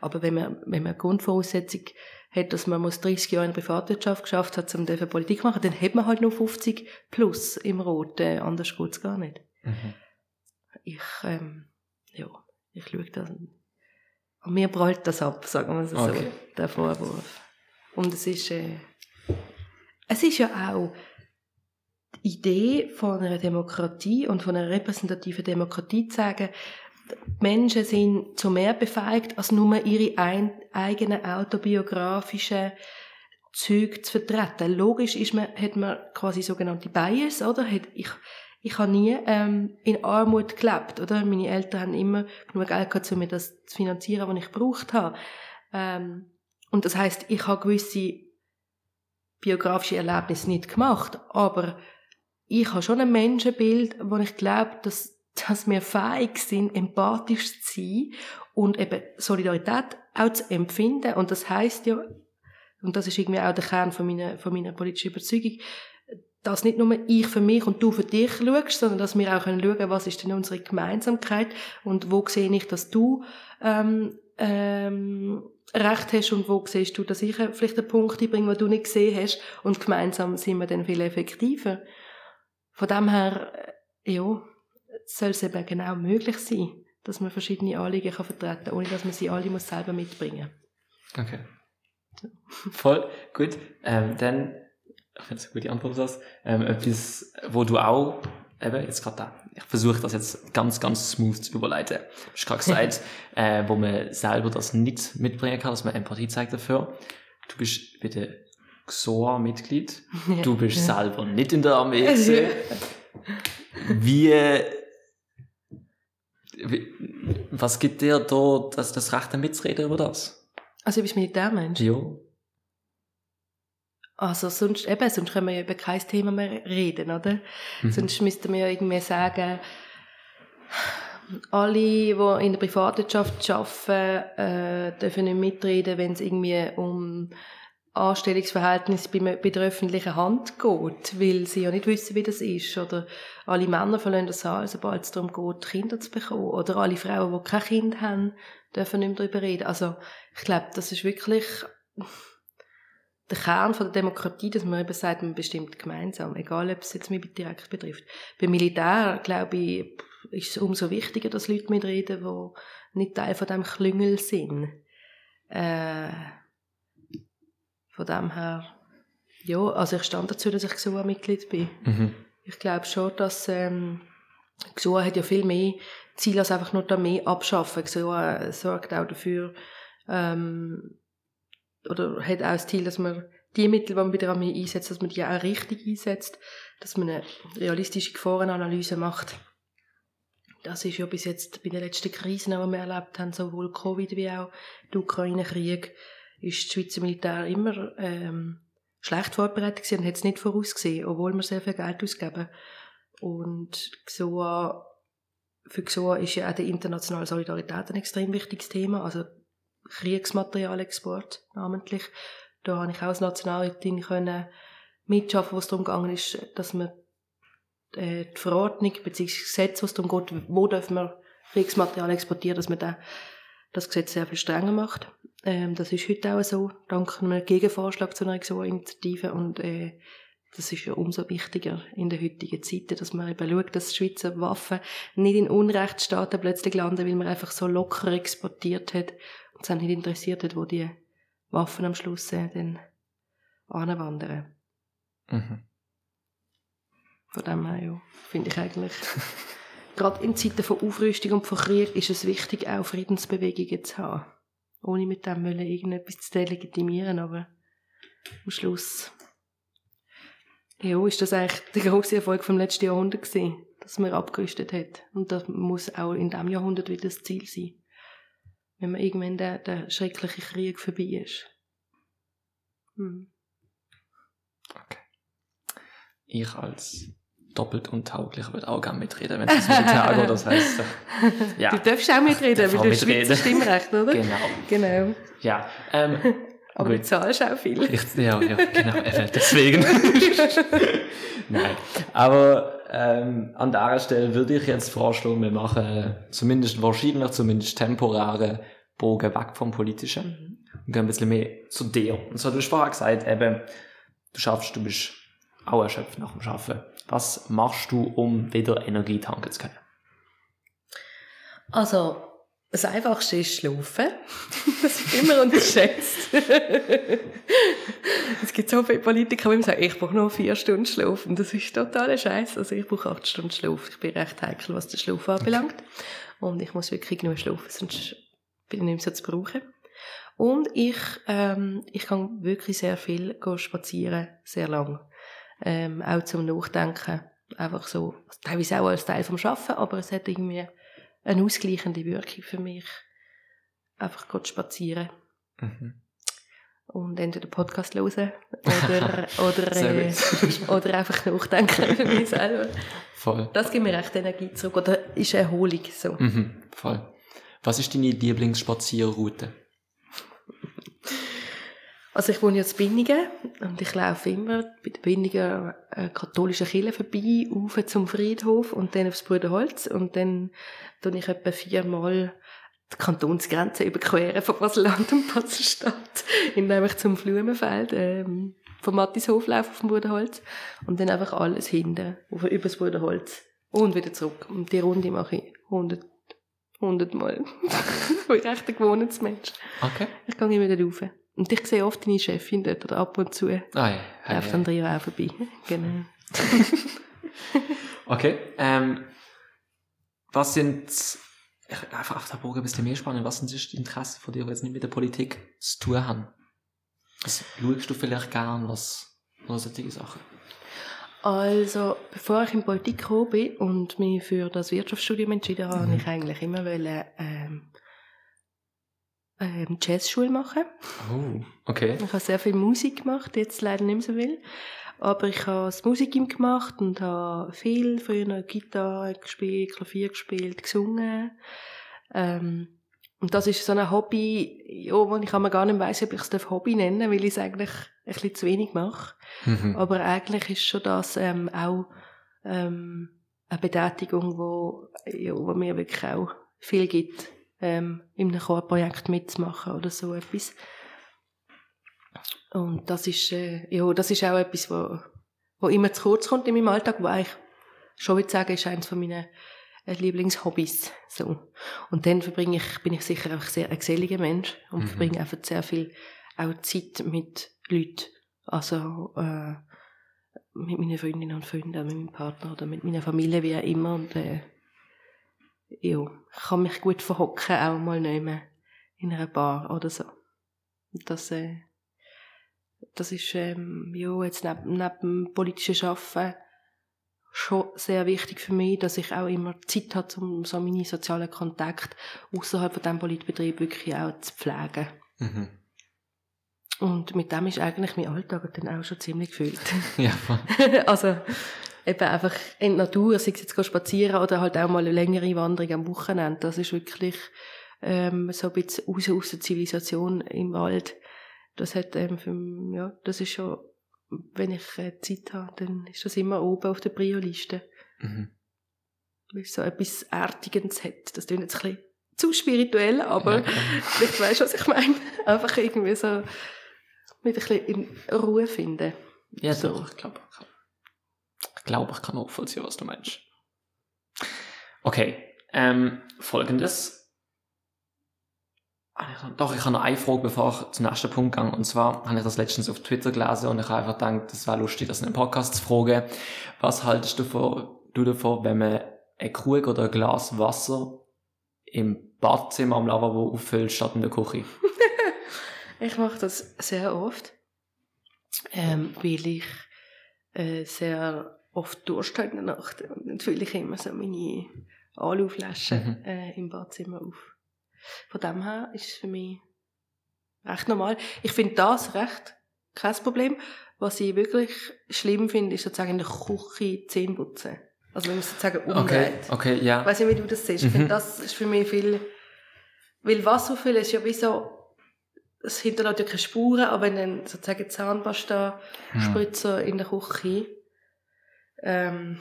Aber wenn man, wenn man eine Grundvoraussetzung hat, dass man 30 Jahre in der Privatwirtschaft geschafft hat, um Politik zu machen, dann hat man halt nur 50 plus im Rot. Äh, anders geht's gar nicht. Mhm. Ich, ähm, ja, ich schaue das. Und mir prallt das ab, sagen wir es okay. so, der Vorwurf. Und es ist, äh, es ist ja auch Idee von einer Demokratie und von einer repräsentativen Demokratie zu sagen, Menschen sind zu mehr befähigt, als nur ihre ein, eigenen autobiografischen Züge zu vertreten. Logisch ist man, hat man quasi sogenannte Bias, oder? Ich, ich habe nie ähm, in Armut gelebt, oder? Meine Eltern haben immer genug Geld gehabt, um mir das zu finanzieren, was ich gebraucht habe. Ähm, und das heißt, ich habe gewisse biografische Erlebnisse nicht gemacht, aber ich habe schon ein Menschenbild, wo ich glaube, dass dass wir fähig sind, empathisch zu sein und eben Solidarität auch zu empfinden. Und das heißt ja, und das ist irgendwie auch der Kern von meiner, von meiner politischen Überzeugung, dass nicht nur ich für mich und du für dich schaust, sondern dass wir auch schauen können, was ist denn unsere Gemeinsamkeit und wo sehe ich, dass du ähm, ähm, Recht hast und wo siehst du, dass ich vielleicht einen Punkt bringe, den du nicht gesehen hast und gemeinsam sind wir dann viel effektiver. Von dem her, äh, ja, soll es eben genau möglich sein, dass man verschiedene Anliegen kann vertreten kann, ohne dass man sie alle muss selber mitbringen muss. Okay. So. Voll, gut. Ähm, dann, ich finde es eine gute Antwort das, ähm, etwas, wo du auch, eben, jetzt gerade da, ich versuche das jetzt ganz, ganz smooth zu überleiten. Du hast gerade gesagt, äh, wo man selber das nicht mitbringen kann, dass man Empathie zeigt dafür. Du bist bei der XOA-Mitglied. Ja. Du bist selber nicht in der Armee Wie was gibt dir da das, das Recht mitzureden über das? Also, bist du Militärmensch? Ja. Also, sonst, eben, sonst können wir ja über kein Thema mehr reden, oder? Mhm. Sonst müssten wir ja irgendwie sagen, alle, die in der Privatwirtschaft arbeiten, äh, dürfen nicht mitreden, wenn es irgendwie um Anstellungsverhältnis bei, bei der öffentlichen Hand geht, weil sie ja nicht wissen, wie das ist. Oder alle Männer verlassen das Saal, sobald es darum geht, Kinder zu bekommen. Oder alle Frauen, die kein Kind haben, dürfen nicht mehr darüber reden. Also ich glaube, das ist wirklich der Kern von der Demokratie, dass man eben sagt, man bestimmt gemeinsam, egal ob es jetzt mich direkt betrifft. Beim Militär, glaube ich, ist es umso wichtiger, dass Leute mitreden, die nicht Teil von dem Klüngel sind. Äh, von dem her, ja, also ich stand dazu, dass ich GSOA-Mitglied bin. Mhm. Ich glaube schon, dass ähm, GSOA hat ja viel mehr Ziel als einfach nur da mehr abschaffen. GSOA sorgt auch dafür, ähm, oder hat auch das Ziel, dass man die Mittel, die man bei der Armee einsetzt, dass man die auch richtig einsetzt, dass man eine realistische Gefahrenanalyse macht. Das ist ja bis jetzt bei den letzten Krisen, die wir erlebt haben, sowohl Covid wie auch der Ukraine-Krieg, ist das Schweizer Militär immer ähm, schlecht vorbereitet gewesen und hat es nicht vorausgesehen, obwohl wir sehr viel Geld ausgeben. Und XOA, für XOA ist ja auch die internationale Solidarität ein extrem wichtiges Thema, also Kriegsmaterialexport namentlich. Da habe ich auch als Nationalrätin können mitschaffen, wo es darum gegangen ist, dass man äh, die Verordnung bzw. Gesetz, was darum geht, wo dürfen wir Kriegsmaterial exportieren, dass man da das Gesetz sehr viel strenger macht. Ähm, das ist heute auch so, dank einem Gegenvorschlag zu einer so Initiative und äh, das ist ja umso wichtiger in der heutigen Zeit, dass man eben schaut, dass Schweizer Waffen nicht in Unrechtsstaaten plötzlich landen, weil man einfach so locker exportiert hat und es nicht interessiert hat, wo die Waffen am Schluss äh, dann anwandern. Mhm. Von dem her, ja, finde ich eigentlich, gerade in Zeiten von Aufrüstung und von Krieg ist es wichtig, auch Friedensbewegungen zu haben. Ohne mit dem wollen, irgendetwas zu delegitimieren, aber am Schluss, ja, ist das eigentlich der grosse Erfolg vom letzten Jahrhundert gewesen, dass man abgerüstet hat. Und das muss auch in diesem Jahrhundert wieder das Ziel sein. Wenn man irgendwann der, der schreckliche Krieg vorbei ist. Hm. Okay. Ich als doppelt untauglicher würde auch gerne mitreden, wenn es geht. Das heisst, äh, ja. Du darfst auch mitreden, weil du mitreden. Schweizer Stimmrecht, oder? Genau. Genau. Ja. Ähm, Aber Gut. du zahlst auch viel. ich, ja, ja, genau, deswegen. Nein. Aber ähm, an dieser Stelle würde ich jetzt vorschlagen, wir machen zumindest wahrscheinlich zumindest temporäre Bogen weg vom Politischen und gehen ein bisschen mehr zu dir. Und so, du hast vorher gesagt, eben, du schaffst, du bist auch erschöpft nach dem Schaffen. Was machst du, um wieder Energie tanken zu können? Also, das Einfachste ist Schlafen. Das ist immer unterschätzt. es gibt so viele Politiker, die sagen, ich brauche nur vier Stunden Schlaf. Und das ist totaler Scheiß. Also ich brauche acht Stunden Schlaf. Ich bin recht heikel, was den Schlaf anbelangt. Und ich muss wirklich genug schlafen, sonst bin ich nicht mehr so zu brauchen. Und ich, ähm, ich kann wirklich sehr viel spazieren, sehr lang. Ähm, auch zum Nachdenken. Einfach so, teilweise auch als Teil vom Schaffen, aber es hat irgendwie eine ausgleichende Wirkung für mich. Einfach gut spazieren Mhm. und entweder Podcast hören oder, oder, äh, oder einfach nachdenken für mich selber. Voll. Das gibt mir echt Energie zurück. Oder ist Erholung so. Mhm, voll. Was ist deine Lieblingsspazierroute? Also ich wohne jetzt in Binningen und ich laufe immer bei der Binninger äh, katholischen Kirche vorbei, rauf zum Friedhof und dann aufs Bruderholz und dann tue ich etwa viermal die Kantonsgrenze überqueren von Baselland und Baselstadt, indem ich zum Blumenfeld ähm, vom Mattishof laufe auf dem Bruderholz und dann einfach alles hinten, über das Bruderholz und wieder zurück. Und die Runde mache ich 100, 100 Mal. ich bin echt ein Gewohnheitsmensch. Okay. Ich gehe immer dort rauf. Und ich sehe oft deine Chefin dort oder ab und zu. Ah, ja. ja, Läuft. Andrea auch vorbei. Genau. Okay. Ähm, was sind, ich, einfach auf der Bogen ein bisschen mehr spannend, was sind die Interessen von dir, die jetzt nicht mit der Politik zu tun haben? Was schaust du vielleicht gern, was, was solche Sachen? Also, bevor ich in die Politik gekommen bin und mich für das Wirtschaftsstudium entschieden habe, Mhm. ich eigentlich immer wollen, ähm, ähm, Jazzschule machen. Oh, okay. Ich habe sehr viel Musik gemacht, jetzt leider nicht mehr so viel. Aber ich habe das Musikim gemacht und habe viel früher Gitarre gespielt, Klavier gespielt, gesungen. Ähm, und das ist so ein Hobby, ja, wo ich gar nicht weiss, ob ich es Hobby nennen darf, weil ich es eigentlich ein bisschen zu wenig mache. Mhm. Aber eigentlich ist schon das ähm, auch ähm, eine Betätigung, wo, ja, wo mir wirklich auch viel gibt, ähm, in einem Chorprojekt mitzumachen oder so etwas. Und das ist, äh, ja, das ist auch etwas, wo, wo immer zu kurz kommt in meinem Alltag, wo eigentlich, schon würde sagen, ist eines von meinen äh, Lieblingshobbys, so. Und dann verbringe ich, bin ich sicher auch sehr ein geselliger Mensch und Mhm. verbringe einfach sehr viel auch Zeit mit Leuten. Also, äh, mit meinen Freundinnen und Freunden, mit meinem Partner oder mit meiner Familie, wie auch immer. Und, äh, ja, ich kann mich gut verhocken, auch mal nehmen in einer Bar oder so. Das, äh, das ist, ähm, ja, jetzt neben, neben dem politischen Arbeiten schon sehr wichtig für mich, dass ich auch immer Zeit habe, um so meine sozialen Kontakte außerhalb von diesem Politbetrieb wirklich auch zu pflegen. Mhm. Und mit dem ist eigentlich mein Alltag dann auch schon ziemlich gefüllt. Ja, voll. also eben einfach in der Natur, sei es jetzt spazieren oder halt auch mal eine längere Wanderung am Wochenende. Das ist wirklich ähm, so ein bisschen raus aus der Zivilisation im Wald. Das hat ähm, für, ja, das ist schon, wenn ich äh, Zeit habe, dann ist das immer oben auf der Prio-Liste. Mhm. Weil es so etwas Erdigendes hat. Das klingt jetzt ein bisschen zu spirituell, aber Ja, vielleicht weißt du, was ich meine. Einfach irgendwie so mit ein bisschen in Ruhe finden. Ja, So. doch, ich glaube, ich glaube, ich kann nachvollziehen, was du meinst. Okay, ähm, folgendes. Ah, Doch, ich habe noch eine Frage, bevor ich zum nächsten Punkt gehe. Und zwar habe ich das letztens auf Twitter gelesen und ich habe einfach gedacht, das wäre lustig, das in einem Podcast zu fragen. Was haltest du davon, du davon, wenn man einen Krug oder ein Glas Wasser im Badzimmer am Lavabo auffüllt statt in der Küche? Ich mache das sehr oft, ähm, weil ich äh, sehr oft Durst habe in der Nacht. Und dann fülle ich immer so meine Aluflaschen Mhm. äh, im Badzimmer auf. Von dem her ist es für mich recht normal. Ich finde das recht kein Problem. Was ich wirklich schlimm finde, ist sozusagen in der Küche Zähne putzen. Also wenn man sozusagen Okay, umdreht. okay, ja. Ich weiß nicht, wie du das siehst. Ich Mhm. finde, das ist für mich viel, weil Wasser füllen ist ja wie so, es hinterlässt ja keine Spuren, aber wenn dann sozusagen Zahnpasta Hm. Spritzer in der Küche, ähm,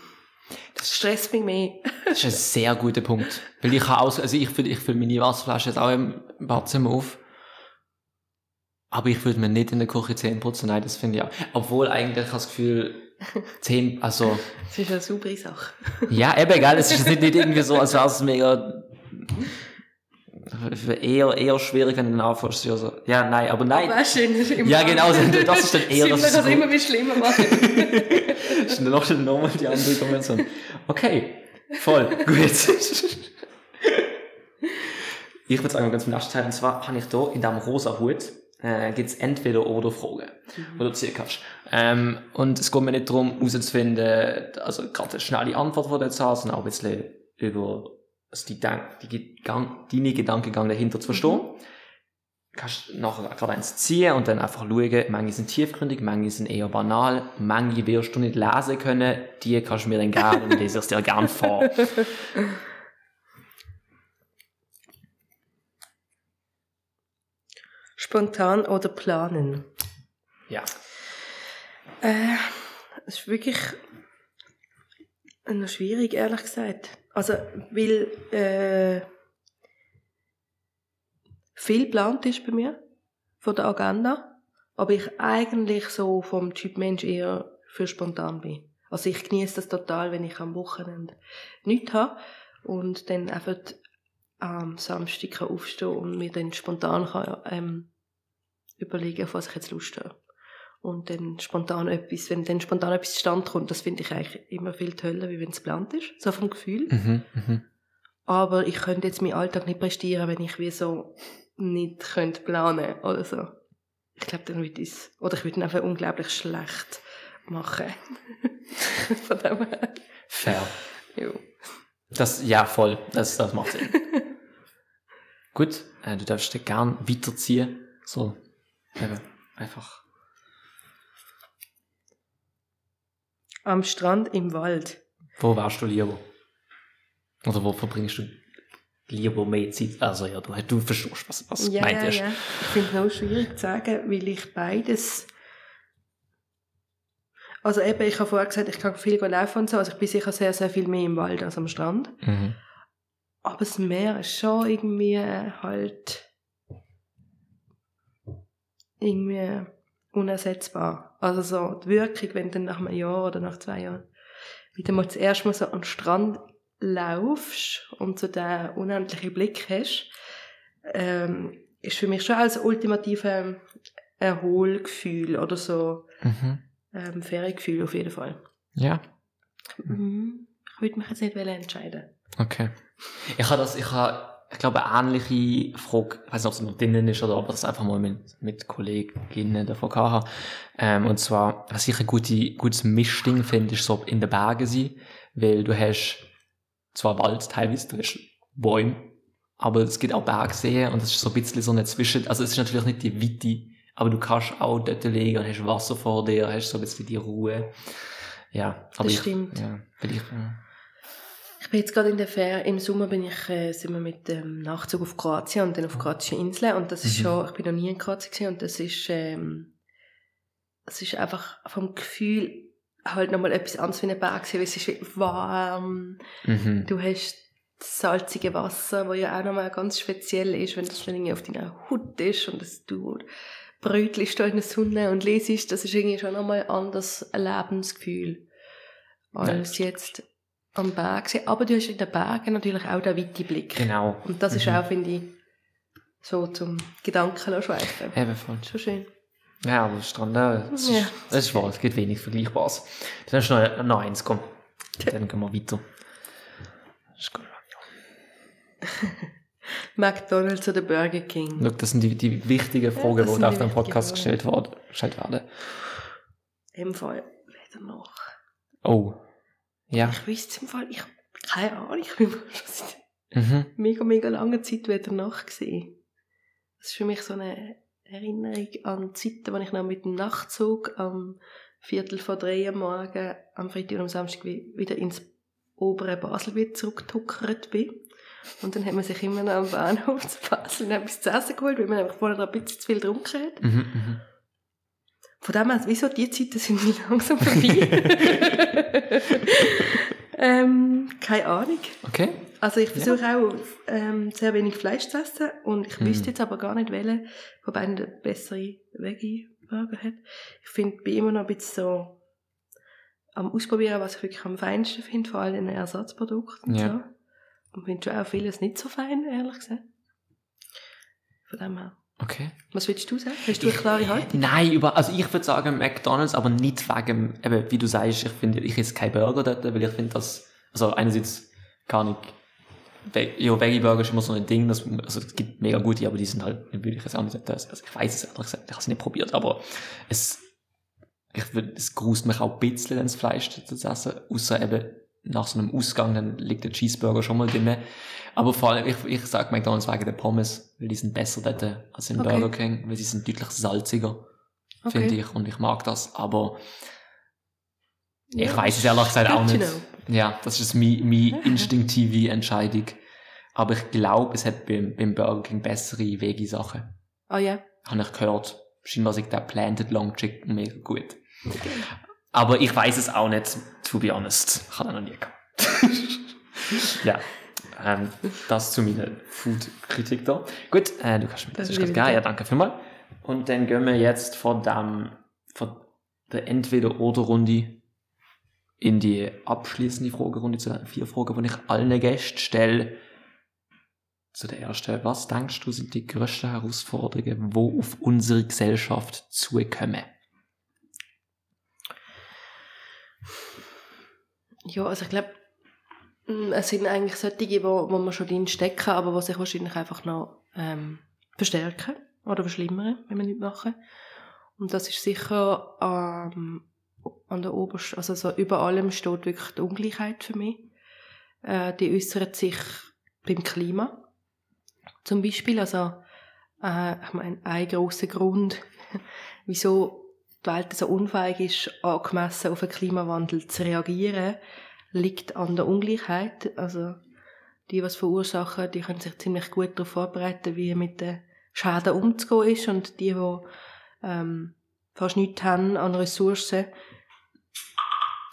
das stresst mich mehr. Das ist ein sehr guter Punkt. Weil ich habe auch, also ich fülle, ich fülle meine Wasserflasche jetzt auch im Badzimmer auf. Aber ich würde mir nicht in der Küche Zähne putzen, nein, das finde ich auch. Obwohl eigentlich habe ich das Gefühl, Zähne, also, Das ist eine saubere Sache. ja, eben, gell, es ist nicht, nicht irgendwie so, als wäre es mega, eher, eher schwierig, wenn du dann anfängst, ja, nein, aber nein. Du, im Ja, genau, das ist dann eher, das das ist so- immer wieder schlimmer machen. Das ist dann noch schon nochmal die andere Kombination. Okay, voll, gut. Ich würde sagen, ganz im nächsten Teil, und zwar habe ich hier in diesem rosa Hut, äh, gibt es entweder oder Fragen, die du ziehen kannst. Ähm, und es geht mir nicht darum, herauszufinden, also gerade eine schnelle Antwort, die du jetzt hast, sondern auch ein bisschen über also die, die Gedank, deine Gedankengang dahinter zu verstehen. Du kannst nachher gerade eins ziehen und dann einfach schauen, manche sind tiefgründig, manche sind eher banal, manche wirst du nicht lesen können, die kannst du mir dann gerne und lese ich dir gerne vor. Spontan oder planen? Ja. Äh, es ist wirklich noch schwierig, ehrlich gesagt. Also, weil äh, viel geplant ist bei mir von der Agenda, aber ich eigentlich so vom Typ Mensch eher für spontan bin. Also ich genieße das total, wenn ich am Wochenende nichts habe und dann einfach am Samstag aufstehen und mir dann spontan kann, ähm, überlegen, auf was ich jetzt Lust habe und dann spontan etwas, wenn dann spontan etwas zustande kommt, das finde ich eigentlich immer viel toller, wie wenn es geplant ist, so vom Gefühl. Mhm, mhm. Aber ich könnte jetzt meinen Alltag nicht prestieren, wenn ich wie so nicht könnte planen oder so. Ich glaube, dann würde ich oder ich würde einfach unglaublich schlecht machen. Von dem her. Fair. Ja. Das, ja, voll. Das, das macht Sinn. Gut, äh, du darfst dich gern weiterziehen. So, eben, einfach. Am Strand im Wald. Wo wärst du lieber? Oder wo verbringst du lieber mehr Zeit? Also ja, du, du verstehst, was, was ja, gemeint ja, ist. ja. Ich finde es auch schwierig zu sagen, weil ich beides. Also eben, ich habe vorher gesagt, ich kann viel laufen und so, also ich bin sicher sehr, sehr viel mehr im Wald als am Strand. Mhm. Aber das Meer ist schon irgendwie halt irgendwie unersetzbar. Also so die Wirkung, wenn du dann nach einem Jahr oder nach zwei Jahren wieder mal das erste Mal so an den Strand laufst und so den unendlichen Blick hast, ähm, ist für mich schon als ultimative Erholgefühl oder so Mhm. ähm, Feriengefühl auf jeden Fall. Ja, Mhm. Ich würde mich jetzt nicht entscheiden. okay. Ich habe das, ich habe, ich glaube, eine ähnliche Frage, ich weiß nicht, ob es noch drinnen ist oder ob ich das einfach mal mit, mit Kolleginnen davon gehabt habe. Ähm, und zwar, was ich ein gute, gutes Mischding finde, ist so in den Bergen sein, weil du hast zwar Wald teilweise, du hast Bäume, aber es gibt auch Bergseen und es ist so ein bisschen so eine Zwischen, also es ist natürlich nicht die Weite, aber du kannst auch dort liegen und hast Wasser vor dir, hast so ein bisschen die Ruhe. Ja, aber Das ich, stimmt. Ja, äh, Ich bin jetzt gerade in der Ferien, im Sommer bin ich, äh, sind wir mit dem Nachtzug auf Kroatien und dann auf kroatische Inseln und das ist Mhm. schon, ich bin noch nie in Kroatien gewesen und das ist, ähm, es ist einfach vom Gefühl halt nochmal etwas anderes wie ein Berg weil es ist warm, mhm. du hast das salzige Wasser, wo ja auch nochmal ganz speziell ist, wenn das dann irgendwie auf deiner Haut ist und das du brötelst da in der Sonne und lesest, das ist irgendwie schon nochmal ein anderes Lebensgefühl als jetzt am Berg. sein. Aber du hast in den Bergen natürlich auch den weiten Blick. Genau. Und das ist Mhm. auch, finde ich, so zum Gedanken schweifen. Ebenfalls. Schon schön. Ja, aber Strand, ja, das, Ja. ist, das ist wahr, es gibt wenig Vergleichbares. Dann hast du noch, noch eins, komm. Dann gehen wir weiter. Das ist gut. McDonalds oder Burger King. Schau, das sind die, die wichtigen Fragen, das die auf dem Podcast gestellt, worden, gestellt werden. Im Fall weder noch. Oh. Ja. Ich wüsste im Fall, ich, keine Ahnung, ich bin schon Mhm. mega, mega langer Zeit wieder nach gesehen. Das ist für mich so eine Erinnerung an Zeiten, wo ich noch mit dem Nachtzug am Viertel vor drei am Morgen am Freitag und am Samstag wi- wieder ins obere Baselbiet zurückgetuckert bin. Und dann hat man sich immer noch am Bahnhof zu Basel etwas zu essen geholt, weil man einfach vorher ein bisschen zu viel getrunken hat. Mhm, mhm. Von dem her, wieso die Zeiten sind langsam vorbei? ähm, keine Ahnung. Okay. Also ich versuche auch ähm, sehr wenig Fleisch zu essen und ich Hm. wüsste jetzt aber gar nicht, welche von beiden der bessere Veggie-Burger hat. Ich finde, bin immer noch ein bisschen so am Ausprobieren, was ich wirklich am feinsten finde, vor allem in den Ersatzprodukten und Ja. so. Und finde schon auch vieles nicht so fein, ehrlich gesagt. Von dem her. Okay. Was willst du sagen? Hast du eine klare Haltung? Nein, über, also ich würde sagen McDonalds, aber nicht wegen, eben, wie du sagst, ich finde, ich esse keinen Burger dort, weil ich finde das, also einerseits gar nicht, ja, Veggie Burger ist immer so ein Ding, das, also es gibt mega gute, aber die sind halt, würde ich jetzt auch nicht. Also ich weiß es ehrlich gesagt, ich habe es nicht probiert, aber es, ich würde, es grußt mich auch ein bisschen, wenn das Fleisch zu essen, außer eben nach so einem Ausgang, dann liegt der Cheeseburger schon mal drin. Aber vor allem, ich, ich sage McDonalds wegen der Pommes, weil die sind besser dort als im Okay. Burger King, weil sie sind deutlich salziger finde ich, und ich mag das, aber ich Ja. weiß es ehrlich gesagt auch nicht. Ja, das ist meine, meine instinktive Entscheidung. Aber ich glaube, es hat beim, beim Burger King bessere Veggie-Sachen. Ah ja. Habe ich gehört. Scheinbar sagt der Planted Long Chicken mega gut. Aber ich weiß es auch nicht, to be honest. Ich habe noch nie gehabt. ja. Ähm, das zu meiner Food-Kritik da. Gut, äh, du kannst mir das Das ist dir. Ja, danke vielmals. Und dann gehen wir jetzt von dem, von der Entweder-Oder-Runde in die abschließende Fragerunde zu den vier Fragen, die ich allen Gästen stelle. Zu der ersten, was denkst du sind die grössten Herausforderungen, wo auf unsere Gesellschaft zukommen? Ja, also ich glaube, es sind eigentlich solche, wo, wo man schon drin stecken, aber die sich wahrscheinlich einfach noch ähm, verstärken oder verschlimmern, wenn wir nicht machen. Und das ist sicher ähm, an der obersten, also so über allem steht wirklich die Ungleichheit für mich. Äh, die äußert sich beim Klima. Zum Beispiel, also äh, ich meine, ein grosser Grund, wieso die Welt so unfähig ist, angemessen auf den Klimawandel zu reagieren, liegt an der Ungleichheit. Also die, was verursachen, die können sich ziemlich gut darauf vorbereiten, wie mit den Schäden umzugehen ist und die, die ähm, fast nichts haben an Ressourcen,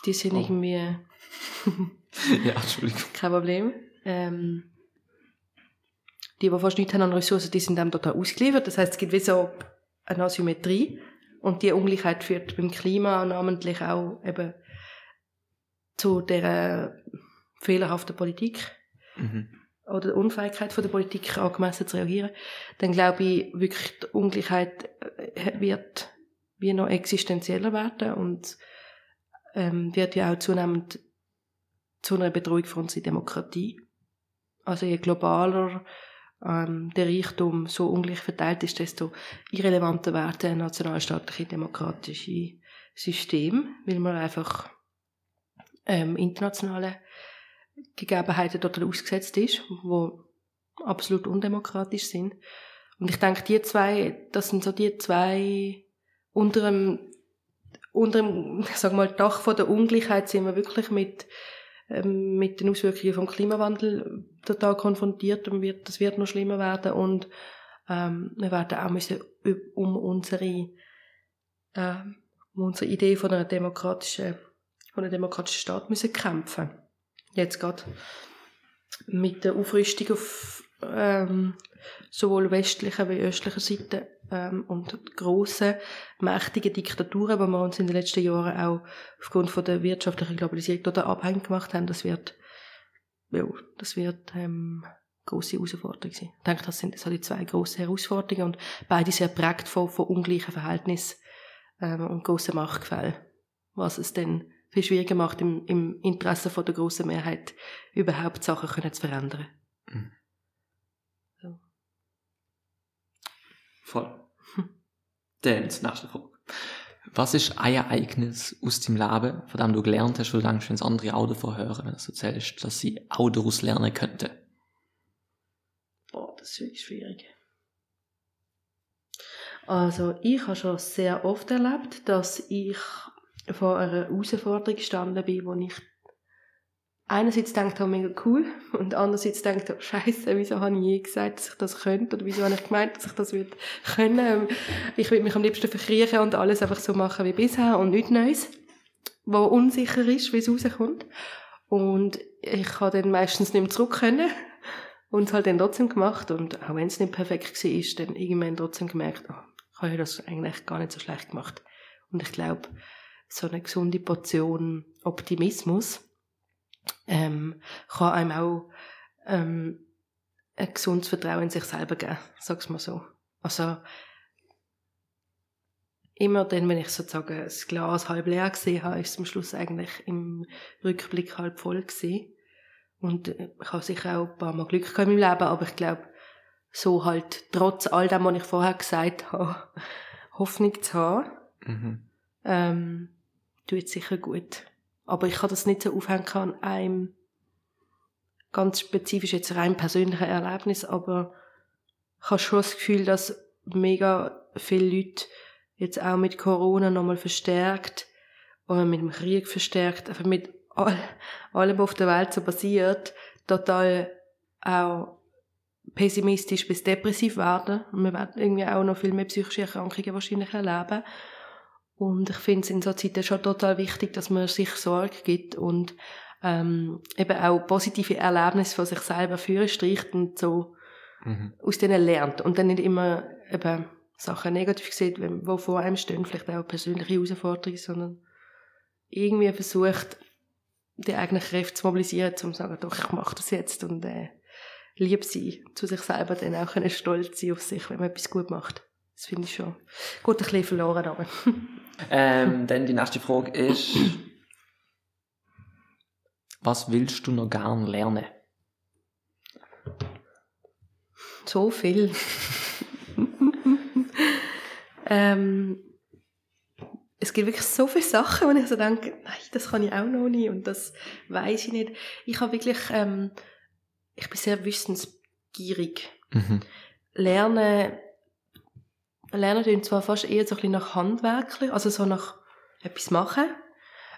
die sind Oh. irgendwie ja, Entschuldigung. kein Problem. Ähm, die, die fast nichts haben an Ressourcen, die sind dann total ausgeliefert. Das heißt, es gibt wie so eine Asymmetrie. Und die Ungleichheit führt beim Klima namentlich auch eben zu der fehlerhaften Politik Mhm. oder der Unfähigkeit von der Politik angemessen zu reagieren, dann glaube ich wirklich die Ungleichheit äh, wird wie noch existenzieller werden und ähm, wird ja auch zunehmend zu einer Bedrohung für unsere Demokratie. Also je globaler ähm, der Reichtum so ungleich verteilt ist, desto irrelevanter werden nationalstaatliche demokratische Systeme, weil man einfach ähm, internationale Gegebenheiten total ausgesetzt ist, wo absolut undemokratisch sind. Und ich denke, die zwei, das sind so die zwei unter dem, unter dem, sag mal, Dach von der Ungleichheit sind wir wirklich mit, ähm, mit den Auswirkungen vom Klimawandel total konfrontiert und wird, das wird noch schlimmer werden und ähm, wir werden auch müssen um unsere, äh, um unsere Idee von einer demokratischen, von einem demokratischen Staat müssen kämpfen. Jetzt gerade mit der Aufrüstung auf ähm, sowohl westlicher wie östlicher Seite ähm, und grossen, mächtigen Diktaturen, die wir uns in den letzten Jahren auch aufgrund von der wirtschaftlichen Globalisierung total abhängig gemacht haben, das wird, ja, das wird ähm, grosse Herausforderung sein. Ich denke, das sind so die zwei grossen Herausforderungen und beide sehr prägt von, von ungleichen Verhältnissen ähm, und grossen Machtgefällen. Was es dann viel schwieriger macht, im, im Interesse von der grossen Mehrheit überhaupt Sachen können zu verändern. Mhm. So. Voll. Zur nächsten Frage. Was ist ein Ereignis aus deinem Leben, von dem du gelernt hast, wo du denkst, wenn es andere auch davon hören, wenn du erzählst, dass sie auch daraus lernen könnten? Boah, das ist wirklich schwierig. Also, ich habe schon sehr oft erlebt, dass ich vor einer Herausforderung gestanden bin, wo ich einerseits gedacht habe, mega cool, und andererseits gedacht habe, Scheiße, wieso habe ich je gesagt, dass ich das könnte, oder wieso habe ich gemeint, dass ich das würde können. Ich würde mich am liebsten verkriechen und alles einfach so machen wie bisher und nichts Neues, wo unsicher ist, wie es rauskommt. Und ich habe dann meistens nicht mehr zurück können und es halt dann trotzdem gemacht und auch wenn es nicht perfekt war, ist dann irgendwann trotzdem gemerkt, oh, ich habe das eigentlich gar nicht so schlecht gemacht. Und ich glaube, so eine gesunde Portion Optimismus ähm, kann einem auch ähm, ein gesundes Vertrauen in sich selber geben, sag's mal so. Also immer dann, wenn ich sozusagen das Glas halb leer gesehen habe, ist es am Schluss eigentlich im Rückblick halb voll gewesen. Und äh, ich habe sicher auch ein paar Mal Glück gehabt in meinem Leben, aber ich glaube, so halt trotz all dem, was ich vorher gesagt habe, Hoffnung zu haben, Mhm. ähm, tut sicher gut. Aber ich kann das nicht so aufhängen an einem ganz spezifisch jetzt rein persönlichen Erlebnis, aber ich habe schon das Gefühl, dass mega viele Leute jetzt auch mit Corona nochmal verstärkt oder mit dem Krieg verstärkt, einfach mit all, allem, auf der Welt so passiert, total auch pessimistisch bis depressiv werden. Und wir werden irgendwie auch noch viel mehr psychische Erkrankungen wahrscheinlich erleben. Und ich finde es in so Zeiten schon total wichtig, dass man sich Sorge gibt und ähm, eben auch positive Erlebnisse von sich selber führen streicht und so Mhm. aus denen lernt. Und dann nicht immer eben Sachen negativ sieht, wo vor einem stehen, vielleicht auch persönliche Herausforderungen, sondern irgendwie versucht, die eigenen Kräfte zu mobilisieren, um zu sagen, doch, ich mache das jetzt und äh, lieb sein, zu sich selber dann auch können stolz sein auf sich, wenn man etwas gut macht. Das finde ich schon. Gut, ein bisschen verloren, aber Ähm, dann die nächste Frage ist, was willst du noch gern lernen? so viel. ähm, es gibt wirklich so viele Sachen, wo ich so denke, nein, das kann ich auch noch nicht und das weiß ich nicht. Ich habe wirklich, ähm, ich bin sehr wissensgierig. Mhm. Lernen, lernen tun zwar fast eher so ein bisschen nach handwerklich, also so nach etwas machen.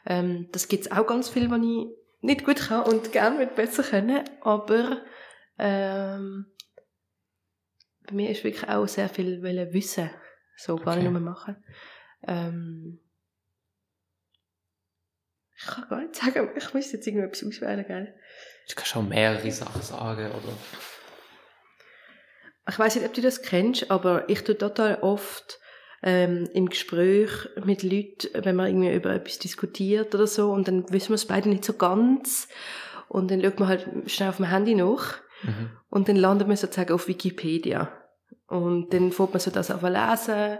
Ähm, das gibt es auch ganz viel, was ich nicht gut kann und gerne mit besser können, aber ähm, bei mir ist wirklich auch sehr viel wollen wissen, so gar nicht Okay. nur machen. Ähm, ich kann gar nicht sagen, ich muss jetzt irgendetwas auswählen, gell? Du kannst schon mehrere Sachen sagen, oder? Ich weiß nicht, ob du das kennst, aber ich tue total oft ähm, im Gespräch mit Leuten, wenn man irgendwie über etwas diskutiert oder so, und dann wissen wir es beide nicht so ganz. Und dann schaut man halt schnell auf dem Handy nach. Mhm. Und dann landet man sozusagen auf Wikipedia. Und dann fängt man so das auf lesen.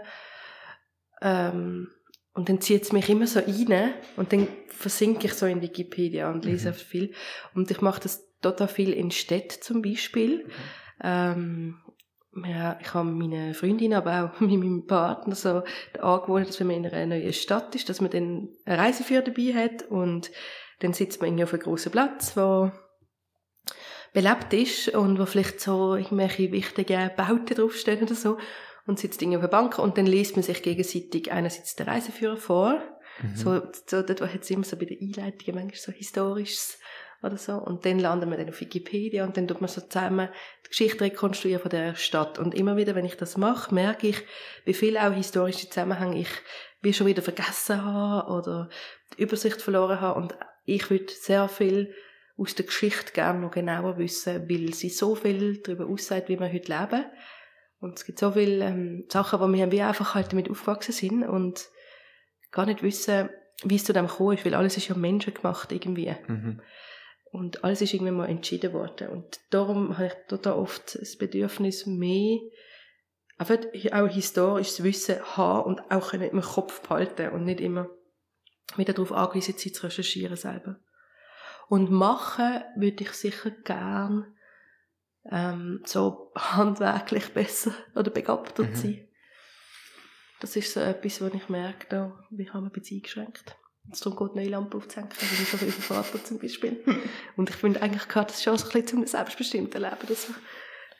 Ähm, und dann zieht es mich immer so rein. Und dann versinke ich so in Wikipedia und lese mhm. viel. Und ich mache das total viel in Städten zum Beispiel. Mhm. Ähm, ja, ich habe meine Freundin, aber auch mit meinem Partner so angewohnt, dass wenn man in einer neuen Stadt ist, dass man dann eine Reiseführer dabei hat und dann sitzt man irgendwie auf einem grossen Platz, wo belebt ist und wo vielleicht so irgendwelche wichtigen Bauten draufstehen oder so und sitzt irgendwie auf der Bank und dann liest man sich gegenseitig einerseits den Reiseführer vor, mhm. so, so dort hat es immer so bei den Einleitungen manchmal so historisches oder so. Und dann landet man dann auf Wikipedia und dann tut man so zusammen die Geschichte rekonstruieren von der Stadt. Und immer wieder, wenn ich das mache, merke ich, wie viel auch historische Zusammenhänge ich wie schon wieder vergessen habe oder die Übersicht verloren habe. Und ich würde sehr viel aus der Geschichte gerne noch genauer wissen, weil sie so viel darüber aussagt, wie wir heute leben. Und es gibt so viele ähm, Sachen, wo wir wie einfach halt damit aufgewachsen sind und gar nicht wissen, wie es zu dem gekommen ist, weil alles ist ja menschengemacht irgendwie. Mhm. Und alles ist irgendwann mal entschieden worden. Und darum habe ich total oft das Bedürfnis, mehr einfach auch historisches Wissen haben und auch im Kopf behalten und nicht immer wieder darauf angewiesen sein, zu recherchieren selber. Und machen würde ich sicher gern ähm, so handwerklich besser oder begabter mhm. sein. Das ist so etwas, wo ich merke, da, wir haben ein bisschen eingeschränkt es darum geht, neue Lampen aufzuhängen, wie so unser Vater zum Beispiel. Und ich finde eigentlich gehört das schon so ein bisschen zum selbstbestimmten Leben, dass man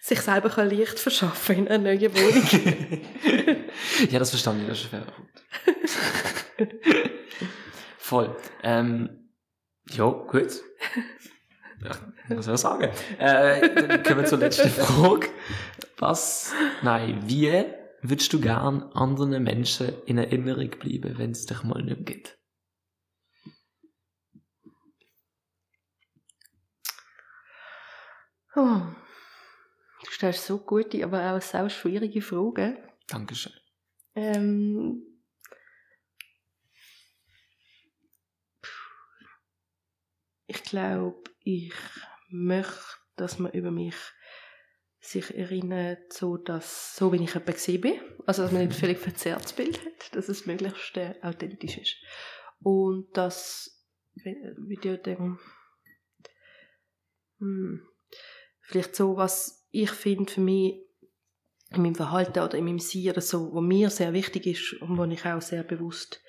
sich selber kann Licht verschaffen in einer neuen Wohnung. ja, das verstand ich, das ist schwer. Voll. Ähm, ja, gut. Ja, was soll ich sagen? Äh, dann kommen wir zur letzten Frage. Was, nein, wie würdest du gern anderen Menschen in Erinnerung bleiben, wenn es dich mal nicht mehr gibt? Oh. Du stellst so gute, aber auch sehr schwierige Fragen. Dankeschön. Ähm, ich glaube, ich möchte, dass man über mich sich erinnert, so, dass, so wie ich jemand gesehen bin. Also, dass man nicht völlig verzerrtes Bild hat, dass es möglichst äh, authentisch ist. Und dass, wie dir dann, hm, vielleicht so, was ich finde für mich in meinem Verhalten oder in meinem Sein so, was mir sehr wichtig ist und wo ich auch sehr bewusst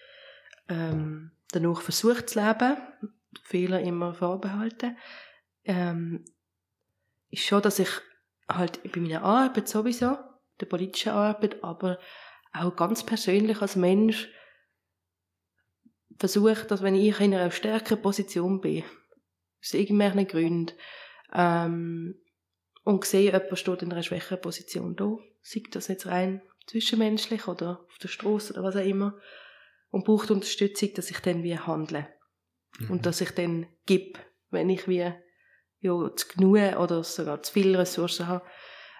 ähm, danach versucht zu leben, Fehler immer vorbehalten, ähm, ist schon, dass ich halt bei meiner Arbeit sowieso, der politischen Arbeit, aber auch ganz persönlich als Mensch versuche, dass wenn ich in einer stärkeren Position bin, aus irgendwelchen Gründen, ähm, und sehe, jemand steht in einer schwächeren Position da, sei das jetzt rein zwischenmenschlich oder auf der Straße oder was auch immer, und braucht Unterstützung, dass ich dann wie handle. Mhm. Und dass ich dann gebe, wenn ich wie ja, zu genug oder sogar zu viele Ressourcen habe.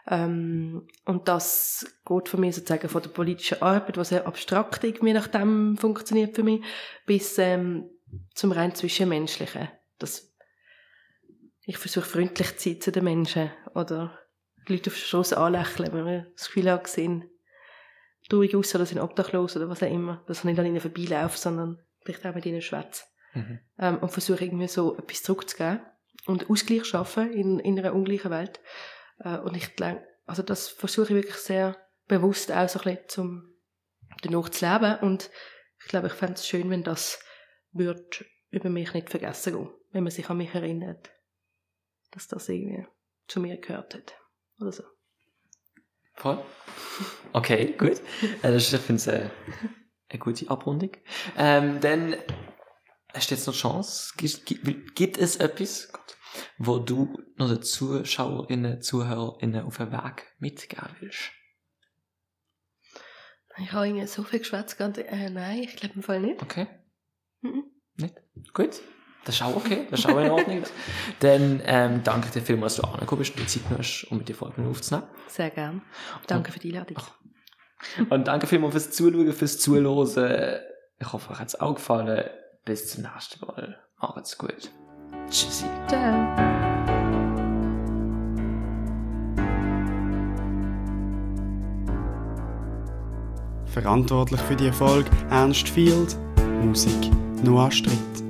Ähm, und das geht für mich sozusagen von der politischen Arbeit, was sehr abstrakt irgendwie nach dem funktioniert für mich, bis ähm, zum rein Zwischenmenschlichen. Das ich versuche freundlich zu sein zu den Menschen oder die Leute auf der Straße anlächeln, wenn wir das Gefühl haben, sehen traurig aus oder sind obdachlos oder was auch immer, dass ich nicht an ihnen vorbeilaufe, sondern vielleicht auch mit ihnen schwätze. Mhm. Ähm, und versuche irgendwie so etwas zurückzugeben und Ausgleich schaffen in, in einer ungleichen Welt. Äh, und ich denke, also das versuche ich wirklich sehr bewusst auch so ein bisschen zum danach zu leben und ich glaube, ich fände es schön, wenn das würde über mich nicht vergessen gehen, wenn man sich an mich erinnert dass das irgendwie zu mir gehört hat. Oder so. Voll. Okay, gut. Äh, das ist, ich finde es eine, eine gute Abrundung. Ähm, dann hast du jetzt noch Chance. Gibt, gibt es etwas, wo du noch den Zuschauerinnen, Zuhörerinnen auf den Weg mitgeben willst? Ich habe irgendwie so viel geschwätzt, äh, nein, ich glaube im Fall nicht. Okay. Mhm. Nicht? Gut. Das ist auch okay, das ist auch in Ordnung. Dann ähm, danke dir vielmals, dass du angekommen bist und die Zeit hast, um mit dir Folgen aufzunehmen. Sehr gerne. Danke und, für die Einladung. Und danke vielmals fürs Zuschauen, fürs Zuhören. Ich hoffe, euch hat es auch gefallen. Bis zum nächsten Mal. Macht's gut. Tschüssi. Ciao. Verantwortlich für die Erfolg Ernst Field, Musik Noah Stritt.